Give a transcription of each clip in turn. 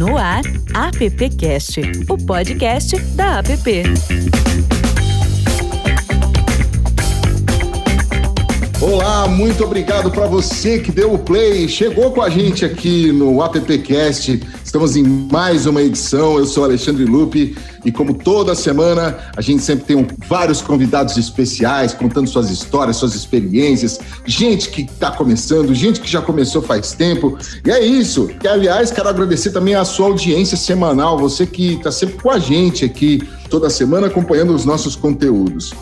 No ar, AppCast, o podcast da App. Olá, muito obrigado para você que deu o play, chegou com a gente aqui no AppCast. Estamos em mais uma edição. Eu sou Alexandre Lupe e como toda semana, a gente sempre tem um, vários convidados especiais contando suas histórias, suas experiências, gente que está começando, gente que já começou faz tempo. E é isso. E aliás, quero agradecer também a sua audiência semanal, você que está sempre com a gente aqui toda semana acompanhando os nossos conteúdos.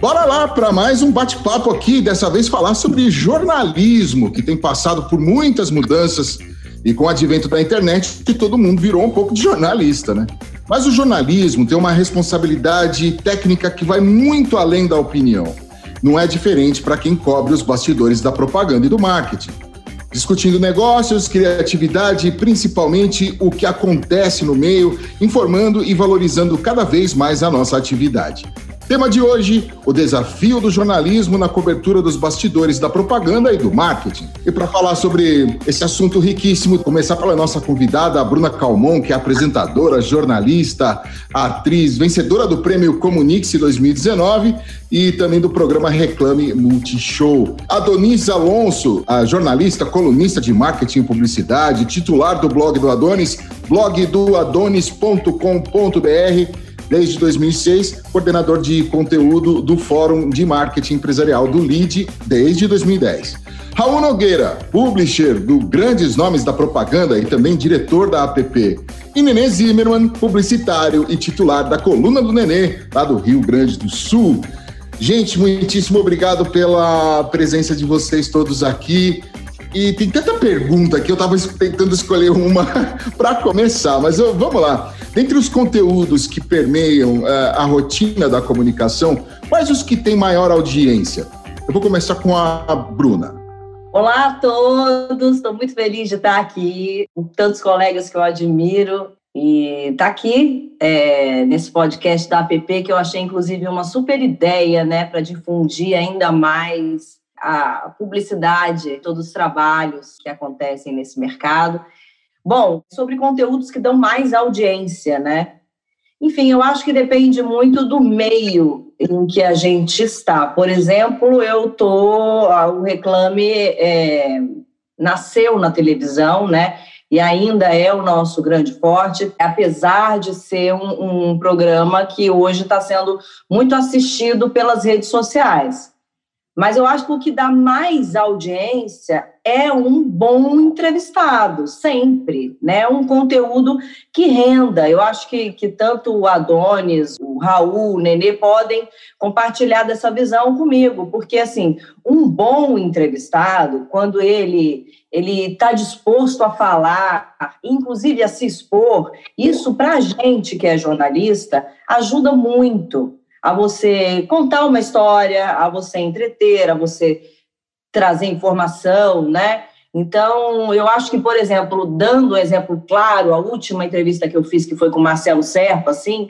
Bora lá para mais um bate-papo aqui, dessa vez falar sobre jornalismo, que tem passado por muitas mudanças e com o advento da internet, que todo mundo virou um pouco de jornalista, né? Mas o jornalismo tem uma responsabilidade técnica que vai muito além da opinião. Não é diferente para quem cobre os bastidores da propaganda e do marketing. Discutindo negócios, criatividade e principalmente o que acontece no meio, informando e valorizando cada vez mais a nossa atividade. Tema de hoje: o desafio do jornalismo na cobertura dos bastidores da propaganda e do marketing. E para falar sobre esse assunto riquíssimo, começar pela nossa convidada, a Bruna Calmon, que é apresentadora, jornalista, atriz, vencedora do prêmio Comunix 2019 e também do programa Reclame Multishow. Adonis Alonso, a jornalista, colunista de marketing e publicidade, titular do blog do Adonis, blogdoadonis.com.br desde 2006, coordenador de conteúdo do Fórum de Marketing Empresarial do LEAD desde 2010. Raul Nogueira, publisher do Grandes Nomes da Propaganda e também diretor da APP. E Nenê Zimmermann, publicitário e titular da Coluna do Nenê, lá do Rio Grande do Sul. Gente, muitíssimo obrigado pela presença de vocês todos aqui. E tem tanta pergunta que eu estava tentando escolher uma para começar, mas eu, vamos lá. Dentre os conteúdos que permeiam uh, a rotina da comunicação, quais os que têm maior audiência? Eu vou começar com a Bruna. Olá a todos, estou muito feliz de estar aqui com tantos colegas que eu admiro e estar tá aqui é, nesse podcast da APP que eu achei inclusive uma super ideia, né, para difundir ainda mais a publicidade, todos os trabalhos que acontecem nesse mercado. Bom, sobre conteúdos que dão mais audiência, né? Enfim, eu acho que depende muito do meio em que a gente está. Por exemplo, eu tô, o Reclame é, nasceu na televisão, né? E ainda é o nosso grande forte, apesar de ser um, um programa que hoje está sendo muito assistido pelas redes sociais. Mas eu acho que o que dá mais audiência é um bom entrevistado, sempre, né? Um conteúdo que renda. Eu acho que, que tanto o Adonis, o Raul, o Nenê podem compartilhar dessa visão comigo, porque, assim, um bom entrevistado, quando ele ele está disposto a falar, inclusive a se expor, isso para a gente que é jornalista ajuda muito, a você contar uma história, a você entreter, a você trazer informação, né? Então, eu acho que, por exemplo, dando um exemplo claro, a última entrevista que eu fiz, que foi com o Marcelo Serpa, assim,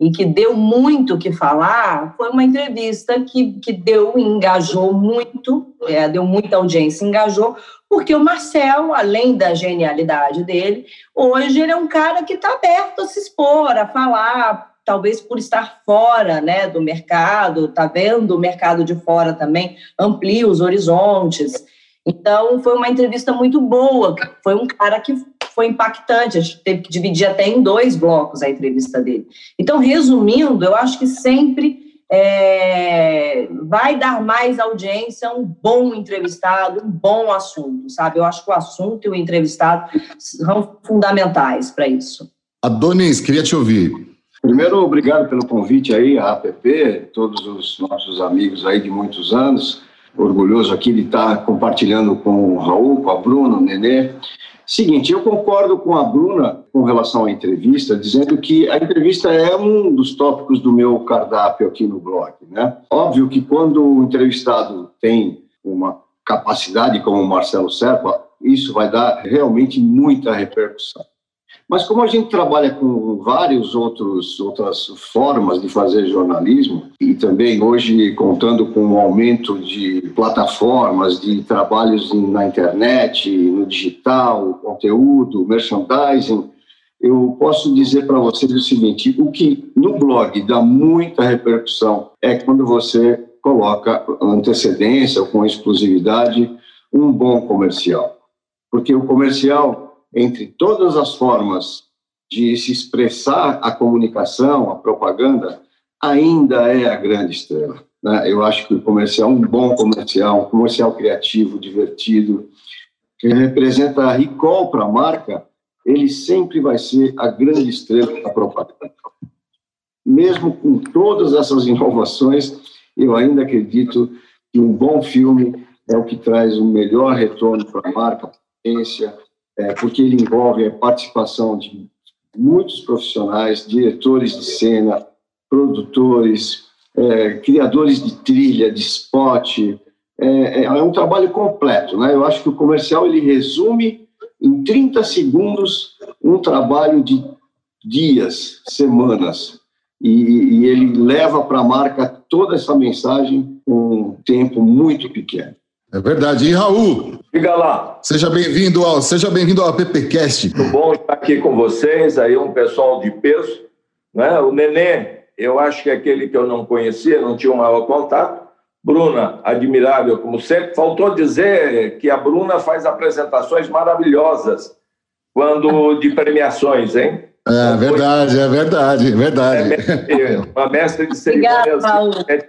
e que deu muito o que falar, foi uma entrevista que, que deu, engajou muito, é, deu muita audiência, engajou, porque o Marcelo, além da genialidade dele, hoje ele é um cara que está aberto a se expor, a falar, talvez por estar fora né, do mercado, tá vendo o mercado de fora também, amplia os horizontes. Então, foi uma entrevista muito boa. Foi um cara que foi impactante. A gente teve que dividir até em dois blocos a entrevista dele. Então, resumindo, eu acho que sempre é, vai dar mais audiência um bom entrevistado, um bom assunto, sabe? Eu acho que o assunto e o entrevistado são fundamentais para isso. Adonis, queria te ouvir. Primeiro, obrigado pelo convite aí, a APP, todos os nossos amigos aí de muitos anos. Orgulhoso aqui de estar compartilhando com o Raul, com a Bruna, o Nenê. Seguinte, eu concordo com a Bruna com relação à entrevista, dizendo que a entrevista é um dos tópicos do meu cardápio aqui no blog. Né? Óbvio que quando o entrevistado tem uma capacidade como o Marcelo Serpa, isso vai dar realmente muita repercussão. Mas como a gente trabalha com outros outras formas de fazer jornalismo e também hoje contando com o aumento de plataformas, de trabalhos na internet, no digital, conteúdo, merchandising, eu posso dizer para vocês o seguinte: o que no blog dá muita repercussão é quando você coloca antecedência ou com exclusividade um bom comercial. Porque o comercial, entre todas as formas de se expressar a comunicação, a propaganda, ainda é a grande estrela. Né? Eu acho que o comercial, um bom comercial, um comercial criativo, divertido, que representa a recall para a marca, ele sempre vai ser a grande estrela da propaganda. Mesmo com todas essas inovações, eu ainda acredito que um bom filme é o que traz o melhor retorno para a marca, potência, é, porque ele envolve a participação de muitos profissionais, diretores de cena, produtores, é, criadores de trilha, de spot. É, é, é, um trabalho completo. Né? Eu acho que o comercial ele resume em 30 segundos um trabalho de dias, semanas. E, e ele leva para a marca toda essa mensagem com um tempo muito pequeno. É verdade. E Raul? Diga lá. Seja bem-vindo ao, seja bem-vindo ao PPcast. Muito bom estar aqui com vocês, aí um pessoal de peso, né? O Nenê, eu acho que é aquele que eu não conhecia, não tinha um maior contato. Bruna, admirável como sempre. Faltou dizer que a Bruna faz apresentações maravilhosas quando de premiações, hein? É verdade, é verdade, é verdade. É, uma mestre de cerimônias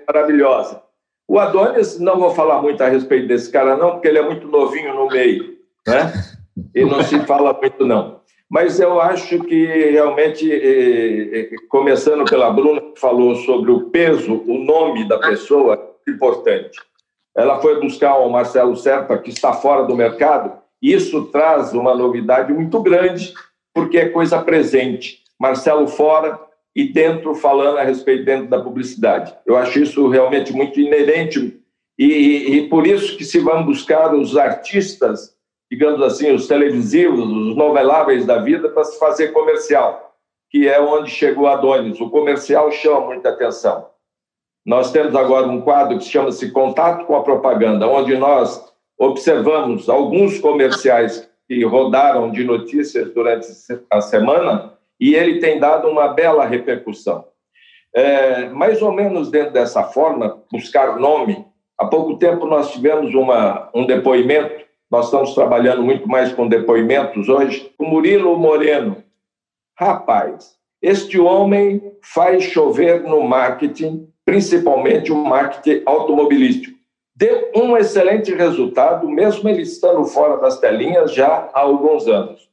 maravilhosa. O Adonis, não vou falar muito a respeito desse cara, não, porque ele é muito novinho no meio, né? E não se fala muito, não. Mas eu acho que realmente, eh, eh, começando pela Bruna, que falou sobre o peso, o nome da pessoa, é importante. Ela foi buscar o Marcelo Serpa, que está fora do mercado, e isso traz uma novidade muito grande, porque é coisa presente. Marcelo fora, e dentro falando a respeito dentro da publicidade. Eu acho isso realmente muito inerente e, e, por isso que se vão buscar os artistas, digamos assim, os televisivos, os noveláveis da vida para se fazer comercial, que é onde chegou Adonis. O comercial chama muita atenção. Nós temos agora um quadro que chama-se Contato com a Propaganda, onde nós observamos alguns comerciais que rodaram de notícias durante a semana e ele tem dado uma bela repercussão. É, mais ou menos dentro dessa forma, buscar nome. Há pouco tempo nós tivemos uma, um depoimento, nós estamos trabalhando muito mais com depoimentos hoje, o Murilo Moreno. Rapaz, este homem faz chover no marketing, principalmente o marketing automobilístico. Deu um excelente resultado, mesmo ele estando fora das telinhas já há alguns anos.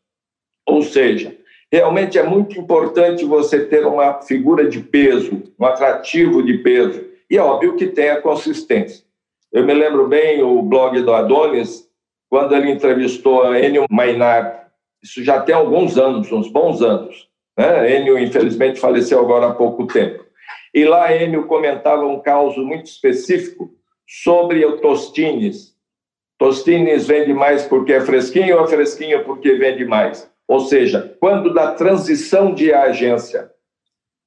Ou seja, Realmente é muito importante você ter uma figura de peso, um atrativo de peso. E é óbvio que tenha consistência. Eu me lembro bem o blog do Adonis, quando ele entrevistou a Enio Maynard. Isso já tem alguns anos, uns bons anos. Né? Enio, infelizmente, faleceu agora há pouco tempo. E lá Enio comentava um caso muito específico sobre o Tostines. Tostines vende mais porque é fresquinho ou é fresquinho porque vende mais? Ou seja, quando da transição de agência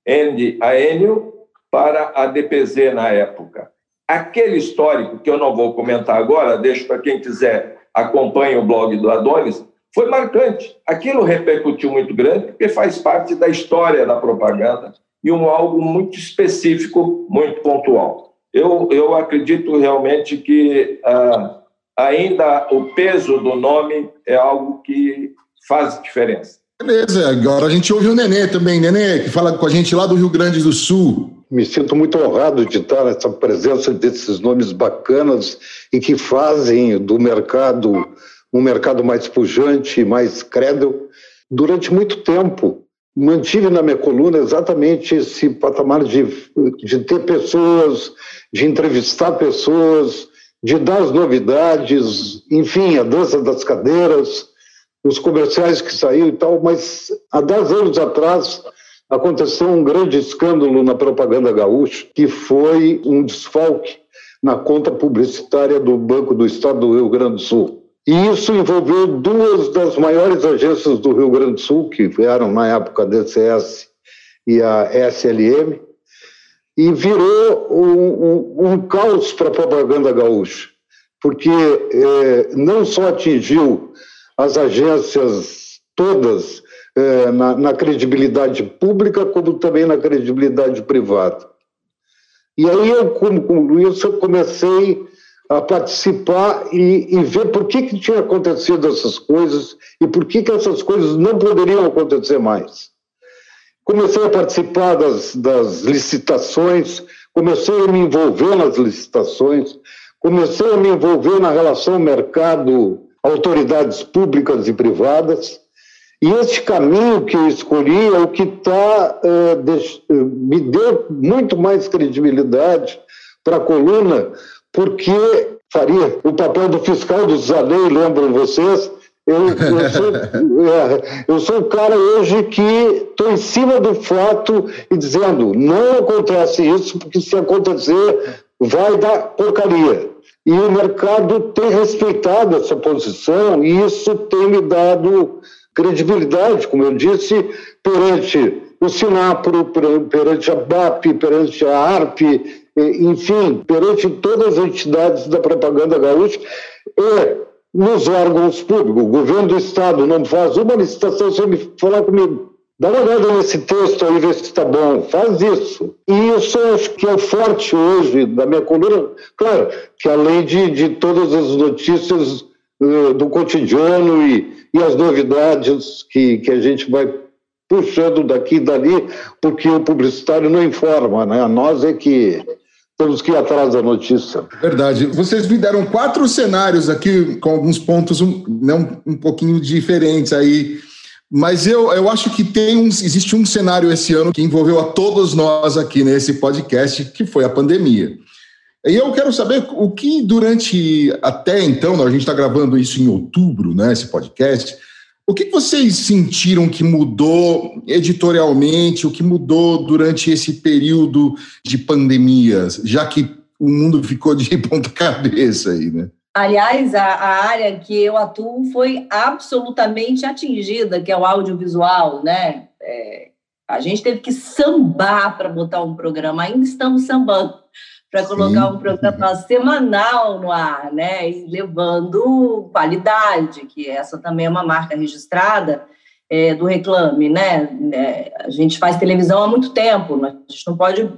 N a Enio para a DPZ na época. Aquele histórico, que eu não vou comentar agora, deixo para quem quiser acompanhe o blog do Adonis, foi marcante. Aquilo repercutiu muito grande, porque faz parte da história da propaganda e um algo muito específico, muito pontual. Eu, eu acredito realmente que ah, ainda o peso do nome é algo que faz diferença. Beleza, agora a gente ouve o Nenê também. Nenê, que fala com a gente lá do Rio Grande do Sul. Me sinto muito honrado de estar nessa presença desses nomes bacanas e que fazem do mercado um mercado mais pujante, mais crédito. Durante muito tempo, mantive na minha coluna exatamente esse patamar de, de ter pessoas, de entrevistar pessoas, de dar as novidades, enfim, a dança das cadeiras, os comerciais que saiu e tal, mas há 10 anos atrás aconteceu um grande escândalo na propaganda gaúcha, que foi um desfalque na conta publicitária do Banco do Estado do Rio Grande do Sul. E isso envolveu duas das maiores agências do Rio Grande do Sul, que eram na época a DCS e a SLM, e virou um, um, um caos para a propaganda gaúcha, porque eh, não só atingiu as agências todas é, na, na, credibilidade pública, como também na credibilidade privada. E aí eu, como com isso, eu comecei a participar e, e, ver por que, que tinha acontecido essas coisas e por que, que essas coisas não poderiam acontecer mais. Comecei a participar das, das licitações, comecei a me envolver nas licitações, comecei a me envolver na relação mercado, autoridades públicas e privadas, e esse caminho que eu escolhi é o que tá, é, me deu muito mais credibilidade para a coluna, porque faria o papel do fiscal do Zanei, lembram vocês? Eu, eu, sou, é, eu sou o cara hoje que estou em cima do fato e dizendo: não acontece isso, porque se acontecer, vai dar porcaria. E o mercado tem respeitado essa posição e isso tem me dado credibilidade, como eu disse, perante o Sinapro, perante a BAP, perante a ARP, enfim, perante todas as entidades da propaganda gaúcha e nos órgãos públicos. O governo do Estado não faz uma licitação sem me falar comigo. Dá uma olhada nesse texto aí, vê se está bom. Faz isso. E isso acho que é forte hoje da minha coluna. Claro, que além de, de todas as notícias uh, do cotidiano e, e as novidades que, que a gente vai puxando daqui e dali, porque o publicitário não informa, né? Nós é que temos que ir atrás da notícia. Verdade. Vocês me deram quatro cenários aqui, com alguns pontos um, não, um pouquinho diferentes aí mas eu, eu acho que tem um, existe um cenário esse ano que envolveu a todos nós aqui nesse podcast, que foi a pandemia. E eu quero saber o que durante até então, a gente está gravando isso em outubro, né, esse podcast. O que vocês sentiram que mudou editorialmente, o que mudou durante esse período de pandemia, já que o mundo ficou de ponta cabeça aí, né? Aliás, a, a, área que eu atuo foi absolutamente atingida, que é o audiovisual, né? É, a gente teve que sambar para botar um programa, ainda estamos sambando para colocar um programa semanal no ar, né? E levando qualidade, que essa também é uma marca registrada é, do Reclame, né? É, a gente faz televisão há muito tempo, a gente não pode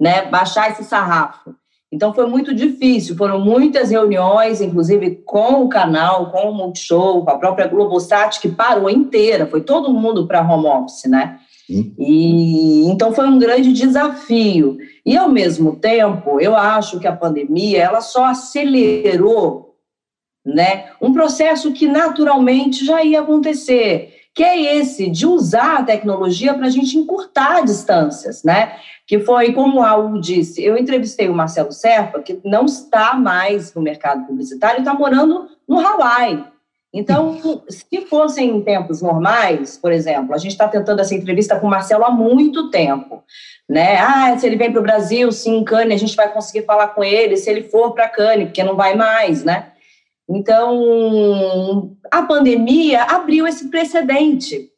né, baixar esse sarrafo. Então foi muito difícil, foram muitas reuniões, inclusive com o canal, com o Multishow, com a própria Globosat, que parou inteira, foi todo mundo para home office, né? E então foi um grande desafio. E ao mesmo tempo, eu acho que a pandemia ela só acelerou, né, um processo que naturalmente já ia acontecer, que é esse de usar a tecnologia para a gente encurtar distâncias, né? Que foi, como o Raul disse, eu entrevistei o Marcelo Serpa, que não está mais no mercado publicitário, está morando no Hawaii. Então, se fossem em tempos normais, por exemplo, a gente está tentando essa entrevista com o Marcelo há muito tempo, né? Ah, se ele vem para o Brasil, sim, em Cannes, a gente vai conseguir falar com ele, se ele for para Cannes, porque não vai mais, né? Então, a pandemia abriu esse precedente,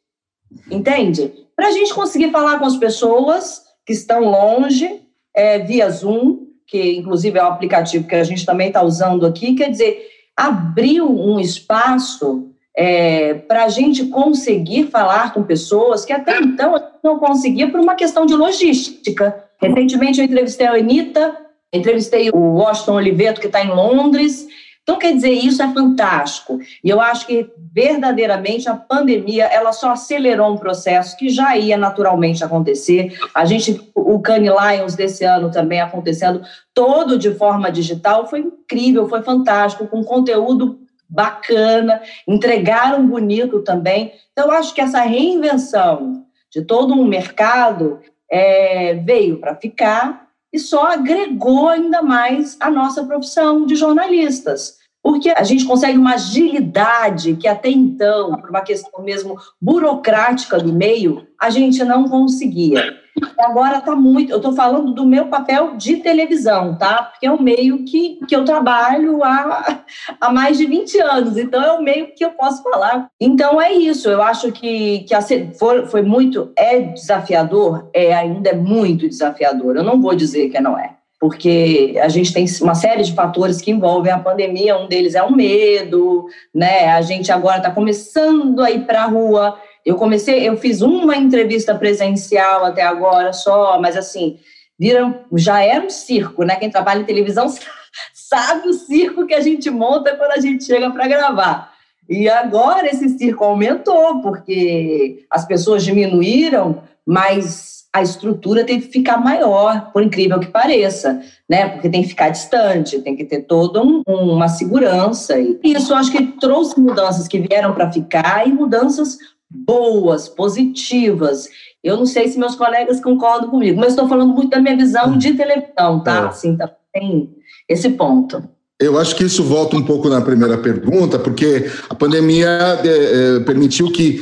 entende? Para a gente conseguir falar com as pessoas que estão longe, é, via Zoom, que inclusive é o aplicativo que a gente também está usando aqui, quer dizer, abriu um espaço é, para a gente conseguir falar com pessoas que até então não conseguia por uma questão de logística. Recentemente eu entrevistei a Anitta, entrevistei o Washington Oliveto, que está em Londres, então, quer dizer, isso é fantástico. E eu acho que, verdadeiramente, a pandemia ela só acelerou um processo que já ia naturalmente acontecer. A gente, o Cannes Lions desse ano também acontecendo, todo de forma digital, foi incrível, foi fantástico, com conteúdo bacana, entregaram bonito também. Então, eu acho que essa reinvenção de todo um mercado é, veio para ficar e só agregou ainda mais a nossa profissão de jornalistas. Porque a gente consegue uma agilidade que até então, por uma questão mesmo burocrática do meio, a gente não conseguia. Agora está muito. Eu estou falando do meu papel de televisão, tá? Porque é um meio que, que eu trabalho há, há mais de 20 anos, então é o meio que eu posso falar. Então é isso. Eu acho que, que a, foi, foi muito. É desafiador? É, ainda é muito desafiador. Eu não vou dizer que não é porque a gente tem uma série de fatores que envolvem a pandemia, um deles é o medo, né? A gente agora está começando a ir para a rua, Eu comecei, eu fiz uma entrevista presencial até agora só, mas assim, viram, já era um circo, né? Quem trabalha em televisão sabe o circo que a gente monta quando a gente chega para gravar. E agora esse circo aumentou, porque as pessoas diminuíram, mas a estrutura tem que ficar maior, por incrível que pareça, né? Porque tem que ficar distante, tem que ter toda um, uma segurança. E isso acho que trouxe mudanças que vieram para ficar e mudanças boas, positivas. Eu não sei se meus colegas concordam comigo, mas estou falando muito da minha visão de televisão, tá? É. Assim, tá, tem esse ponto. Eu acho que isso volta um pouco na primeira pergunta, porque a pandemia é, é, permitiu que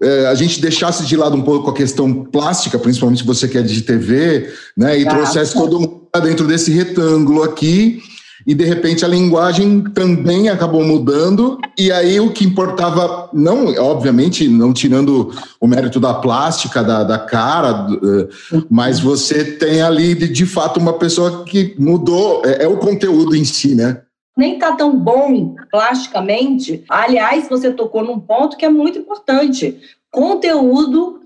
é, a gente deixasse de lado um pouco a questão plástica, principalmente você que é de TV, né, e tá. trouxesse todo mundo dentro desse retângulo aqui e de repente a linguagem também acabou mudando, e aí o que importava, não, obviamente, não tirando o mérito da plástica, da, da cara, eh, mas você tem ali de, de fato uma pessoa que mudou, é, é o conteúdo em si, né? nem está tão bom plasticamente. Aliás, você tocou num ponto que é muito importante. Conteúdo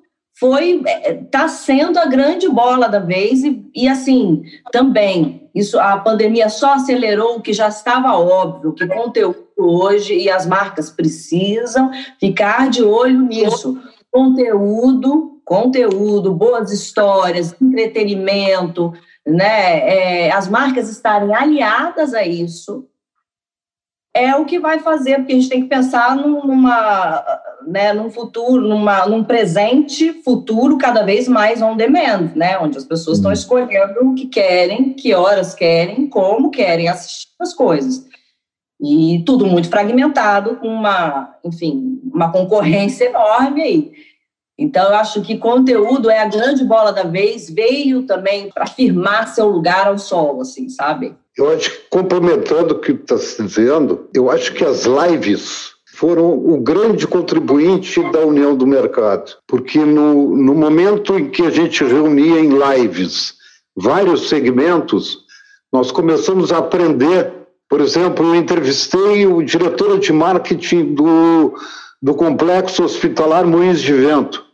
foi está sendo a grande bola da vez e, e assim também isso a pandemia só acelerou o que já estava óbvio que conteúdo hoje e as marcas precisam ficar de olho nisso. Conteúdo conteúdo boas histórias entretenimento né é, as marcas estarem aliadas a isso é o que vai fazer, porque a gente tem que pensar numa, né, num futuro, numa, num presente futuro cada vez mais on demand, né, onde as pessoas estão uhum. escolhendo o que querem, que horas querem, como querem assistir as coisas. E tudo muito fragmentado, com uma, enfim, uma concorrência enorme aí. Então, eu acho que conteúdo é a grande bola da vez, veio também para firmar seu lugar ao sol, assim, sabe? Eu acho que, complementando o que está se dizendo, eu acho que as lives foram o grande contribuinte da união do mercado, porque no, no momento em que a gente reunia em lives vários segmentos, nós começamos a aprender. Por exemplo, eu entrevistei o diretor de marketing do, do complexo hospitalar Moinhos de Vento.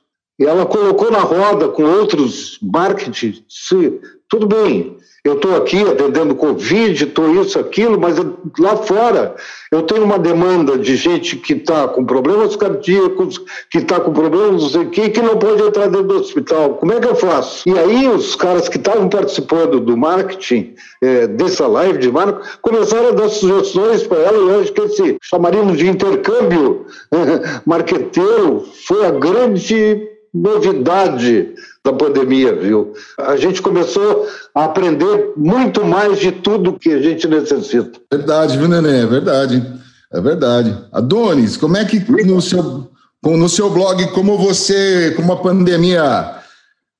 E ela colocou na roda com outros marketing, se, tudo bem, eu estou aqui atendendo Covid, estou isso, aquilo, mas lá fora eu tenho uma demanda de gente que está com problemas cardíacos, que está com problemas não sei o quê, que não pode entrar dentro do hospital. Como é que eu faço? E aí os caras que estavam participando do marketing, é, dessa live de marketing, começaram a dar sugestões para ela, e eu acho que esse chamaríamos de intercâmbio marqueteiro foi a grande novidade da pandemia, viu? A gente começou a aprender muito mais de tudo que a gente necessita. Verdade, viu, Nenê? É verdade. É verdade. Adonis, como é que no seu, no seu blog, como você, como a pandemia,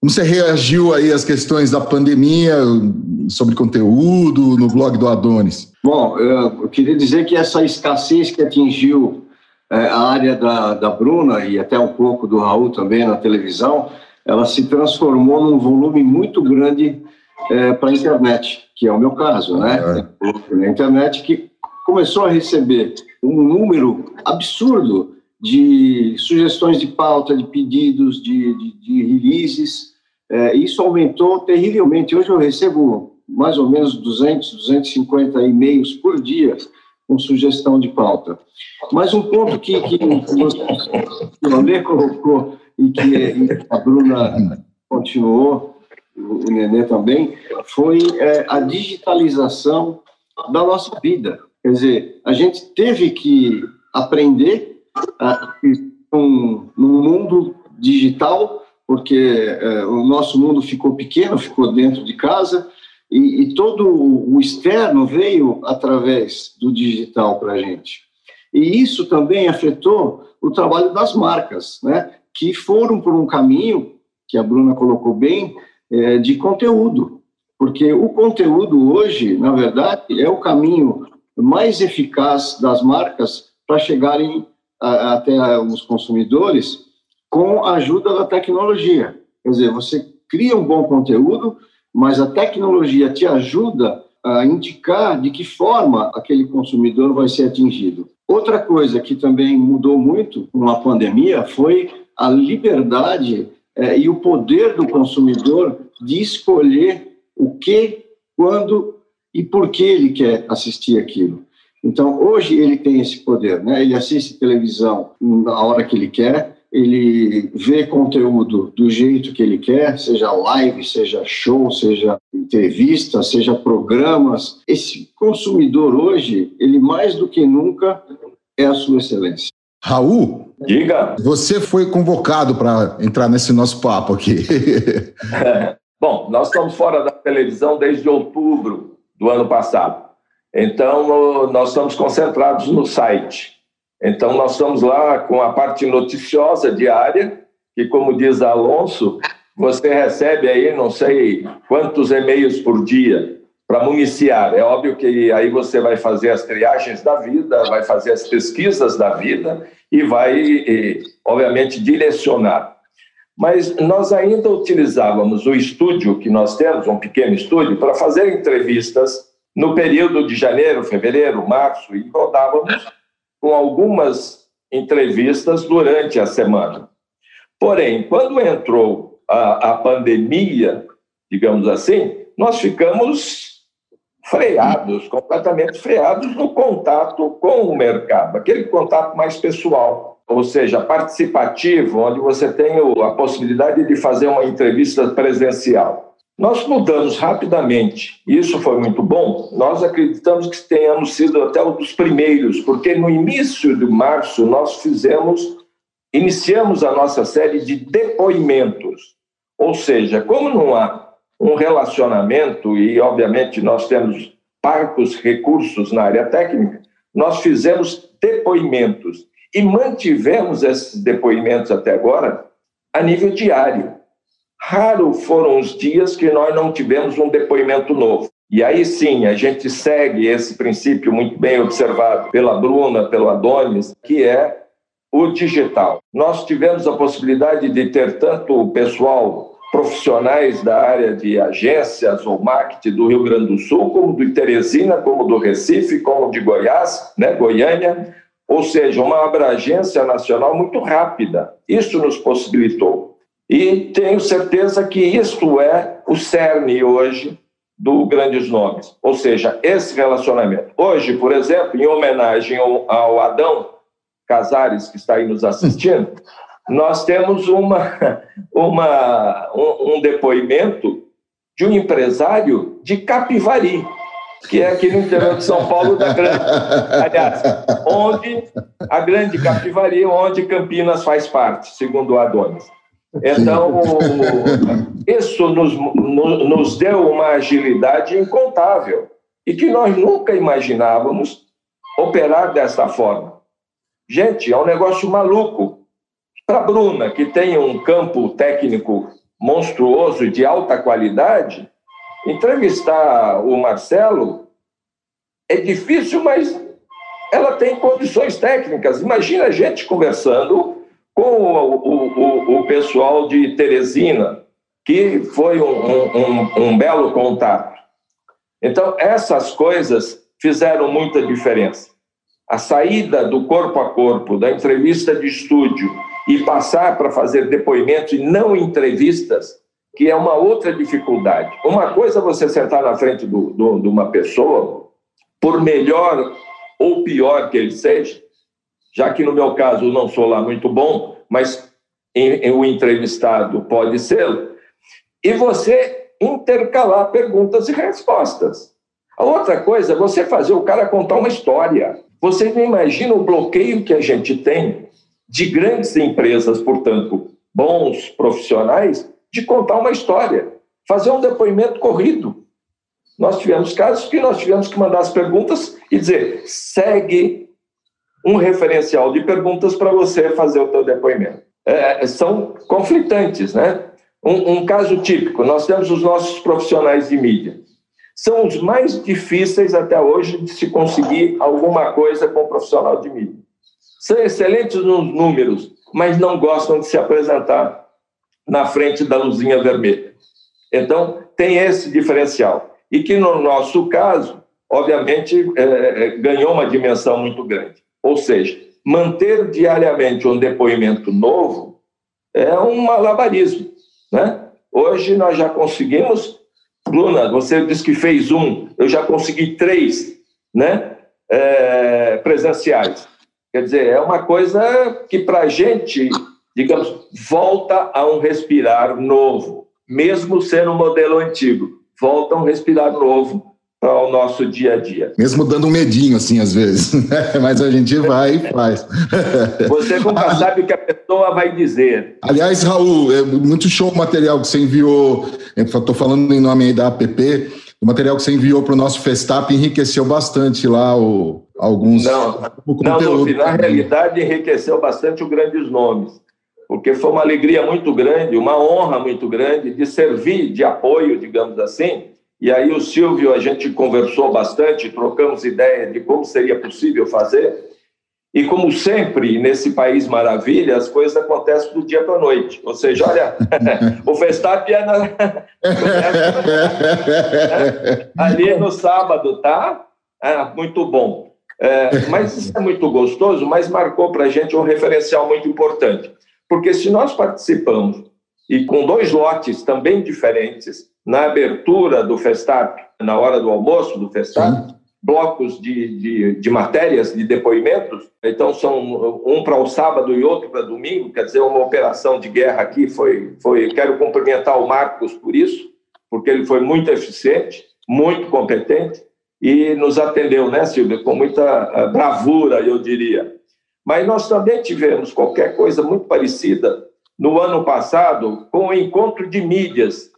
como você reagiu aí às questões da pandemia sobre conteúdo no blog do Adonis? Bom, eu queria dizer que essa escassez que atingiu a área da, da Bruna e até um pouco do Raul também na televisão, ela se transformou num volume muito grande é, para a internet, que é o meu caso, né? É. Na internet que começou a receber um número absurdo de sugestões de pauta, de pedidos, de, de, de releases. É, isso aumentou terrivelmente. Hoje eu recebo mais ou menos 200, 250 e-mails por dia com sugestão de pauta. Mas um ponto que, que o André colocou e que a Bruna continuou, o Nenê também, foi é, a digitalização da nossa vida. Quer dizer, a gente teve que aprender a, um, num mundo digital, porque é, o nosso mundo ficou pequeno, ficou dentro de casa, e, e todo o externo veio através do digital para a gente. E isso também afetou o trabalho das marcas, né? que foram por um caminho, que a Bruna colocou bem, é, de conteúdo. Porque o conteúdo hoje, na verdade, é o caminho mais eficaz das marcas para chegarem a, até os consumidores com a ajuda da tecnologia. Quer dizer, você cria um bom conteúdo, mas a tecnologia te ajuda a indicar de que forma aquele consumidor vai ser atingido. Outra coisa que também mudou muito com a pandemia foi a liberdade é, e o poder do consumidor de escolher o que, quando e por que ele quer assistir aquilo. Então, hoje ele tem esse poder, né? Ele assiste televisão na hora que ele quer, ele vê conteúdo do jeito que ele quer, seja live, seja show, seja entrevista, seja programas. Esse consumidor hoje, ele mais do que nunca é a sua excelência. Raul, diga. Você foi convocado para entrar nesse nosso papo aqui. Bom, nós estamos fora da televisão desde outubro do ano passado. Então, nós estamos concentrados no site. Então, nós estamos lá com a parte noticiosa diária, que, como diz Alonso, você recebe aí não sei quantos e-mails por dia para municiar. É óbvio que aí você vai fazer as triagens da vida, vai fazer as pesquisas da vida e vai, obviamente, direcionar. Mas nós ainda utilizávamos o estúdio que nós temos, um pequeno estúdio, para fazer entrevistas no período de janeiro, fevereiro, março, e rodávamos com algumas entrevistas durante a semana. Porém, quando entrou a, a pandemia, digamos assim, nós ficamos freados, completamente freados no contato com o mercado, aquele contato mais pessoal, ou seja, participativo, onde você tem a possibilidade de fazer uma entrevista presencial. Nós mudamos rapidamente, e isso foi muito bom. Nós acreditamos que tenhamos sido até um dos primeiros, porque no início de março nós fizemos, iniciamos a nossa série de depoimentos. Ou seja, como não há um relacionamento, e obviamente nós temos parcos recursos na área técnica, nós fizemos depoimentos e mantivemos esses depoimentos até agora a nível diário. Raro foram os dias que nós não tivemos um depoimento novo. E aí sim, a gente segue esse princípio muito bem observado pela Bruna, pelo Adonis, que é o digital. Nós tivemos a possibilidade de ter tanto o pessoal profissionais da área de agências ou marketing do Rio Grande do Sul, como do Teresina, como do Recife, como de Goiás, né, Goiânia, ou seja, uma abrangência nacional muito rápida. Isso nos possibilitou. E tenho certeza que isso é o cerne hoje do Grandes Nomes, ou seja, esse relacionamento. Hoje, por exemplo, em homenagem ao Adão Casares, que está aí nos assistindo, nós temos uma, uma, um, um depoimento de um empresário de Capivari, que é aqui no interior de São Paulo da Grande, aliás, onde a Grande Capivari, onde Campinas faz parte, segundo o Adonis. Então, isso nos, nos deu uma agilidade incontável e que nós nunca imaginávamos operar dessa forma. Gente, é um negócio maluco. Para a Bruna, que tem um campo técnico monstruoso e de alta qualidade, entrevistar o Marcelo é difícil, mas ela tem condições técnicas. Imagina a gente conversando com o, o, o pessoal de Teresina, que foi um, um, um belo contato. Então, essas coisas fizeram muita diferença. A saída do corpo a corpo, da entrevista de estúdio, e passar para fazer depoimentos e não entrevistas, que é uma outra dificuldade. Uma coisa é você sentar na frente do, do, de uma pessoa, por melhor ou pior que ele seja, já que no meu caso não sou lá muito bom, mas o entrevistado pode ser, e você intercalar perguntas e respostas. A outra coisa é você fazer o cara contar uma história. Você não imagina o bloqueio que a gente tem de grandes empresas, portanto, bons profissionais, de contar uma história, fazer um depoimento corrido. Nós tivemos casos que nós tivemos que mandar as perguntas e dizer: segue um referencial de perguntas para você fazer o seu depoimento. É, são conflitantes, né? Um, um caso típico: nós temos os nossos profissionais de mídia. São os mais difíceis até hoje de se conseguir alguma coisa com o profissional de mídia são excelentes nos números, mas não gostam de se apresentar na frente da luzinha vermelha. Então, tem esse diferencial. E que, no nosso caso, obviamente, é, é, ganhou uma dimensão muito grande. Ou seja, manter diariamente um depoimento novo é um malabarismo. Né? Hoje nós já conseguimos, Bruna, você disse que fez um, eu já consegui três né? É, presenciais. Quer dizer, é uma coisa que para a gente, digamos, volta a um respirar novo, mesmo sendo um modelo antigo, volta a um respirar novo para o nosso dia a dia. Mesmo dando um medinho, assim, às vezes, né? mas a gente vai e faz. Você nunca ah, sabe o que a pessoa vai dizer. Aliás, Raul, é muito show o material que você enviou, estou falando em nome da APP, o material que você enviou para o nosso Festap enriqueceu bastante lá o, alguns... Não, não na realidade enriqueceu bastante os grandes nomes, porque foi uma alegria muito grande, uma honra muito grande de servir de apoio, digamos assim, e aí o Silvio, a gente conversou bastante, trocamos ideia de como seria possível fazer. E como sempre, nesse país maravilha, as coisas acontecem do dia para a noite. Ou seja, olha, o Verstappen é na... ali no sábado, tá? Ah, muito bom. É, mas isso é muito gostoso, mas marcou para a gente um referencial muito importante. Porque se nós participamos, e com dois lotes também diferentes, na abertura do Festap, na hora do almoço do Festap, Sim. blocos de, de, de, matérias, de depoimentos. Então, são um para o sábado e outro para domingo, quer dizer, uma operação de guerra aqui. Foi, foi, quero cumprimentar o Marcos por isso, porque ele foi muito eficiente, muito competente e nos atendeu, né, Silvia, com muita eh, bravura, eu diria. Mas nós também tivemos qualquer coisa muito parecida no ano passado com o encontro de mídias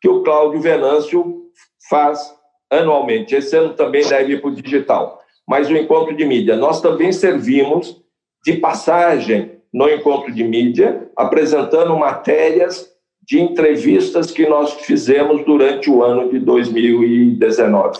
que o Cláudio Venâncio faz anualmente. Esse ano também deve ir para o digital. Mas o encontro de mídia, nós também servimos de passagem no encontro de mídia, apresentando matérias de entrevistas que nós fizemos durante o ano de 2019.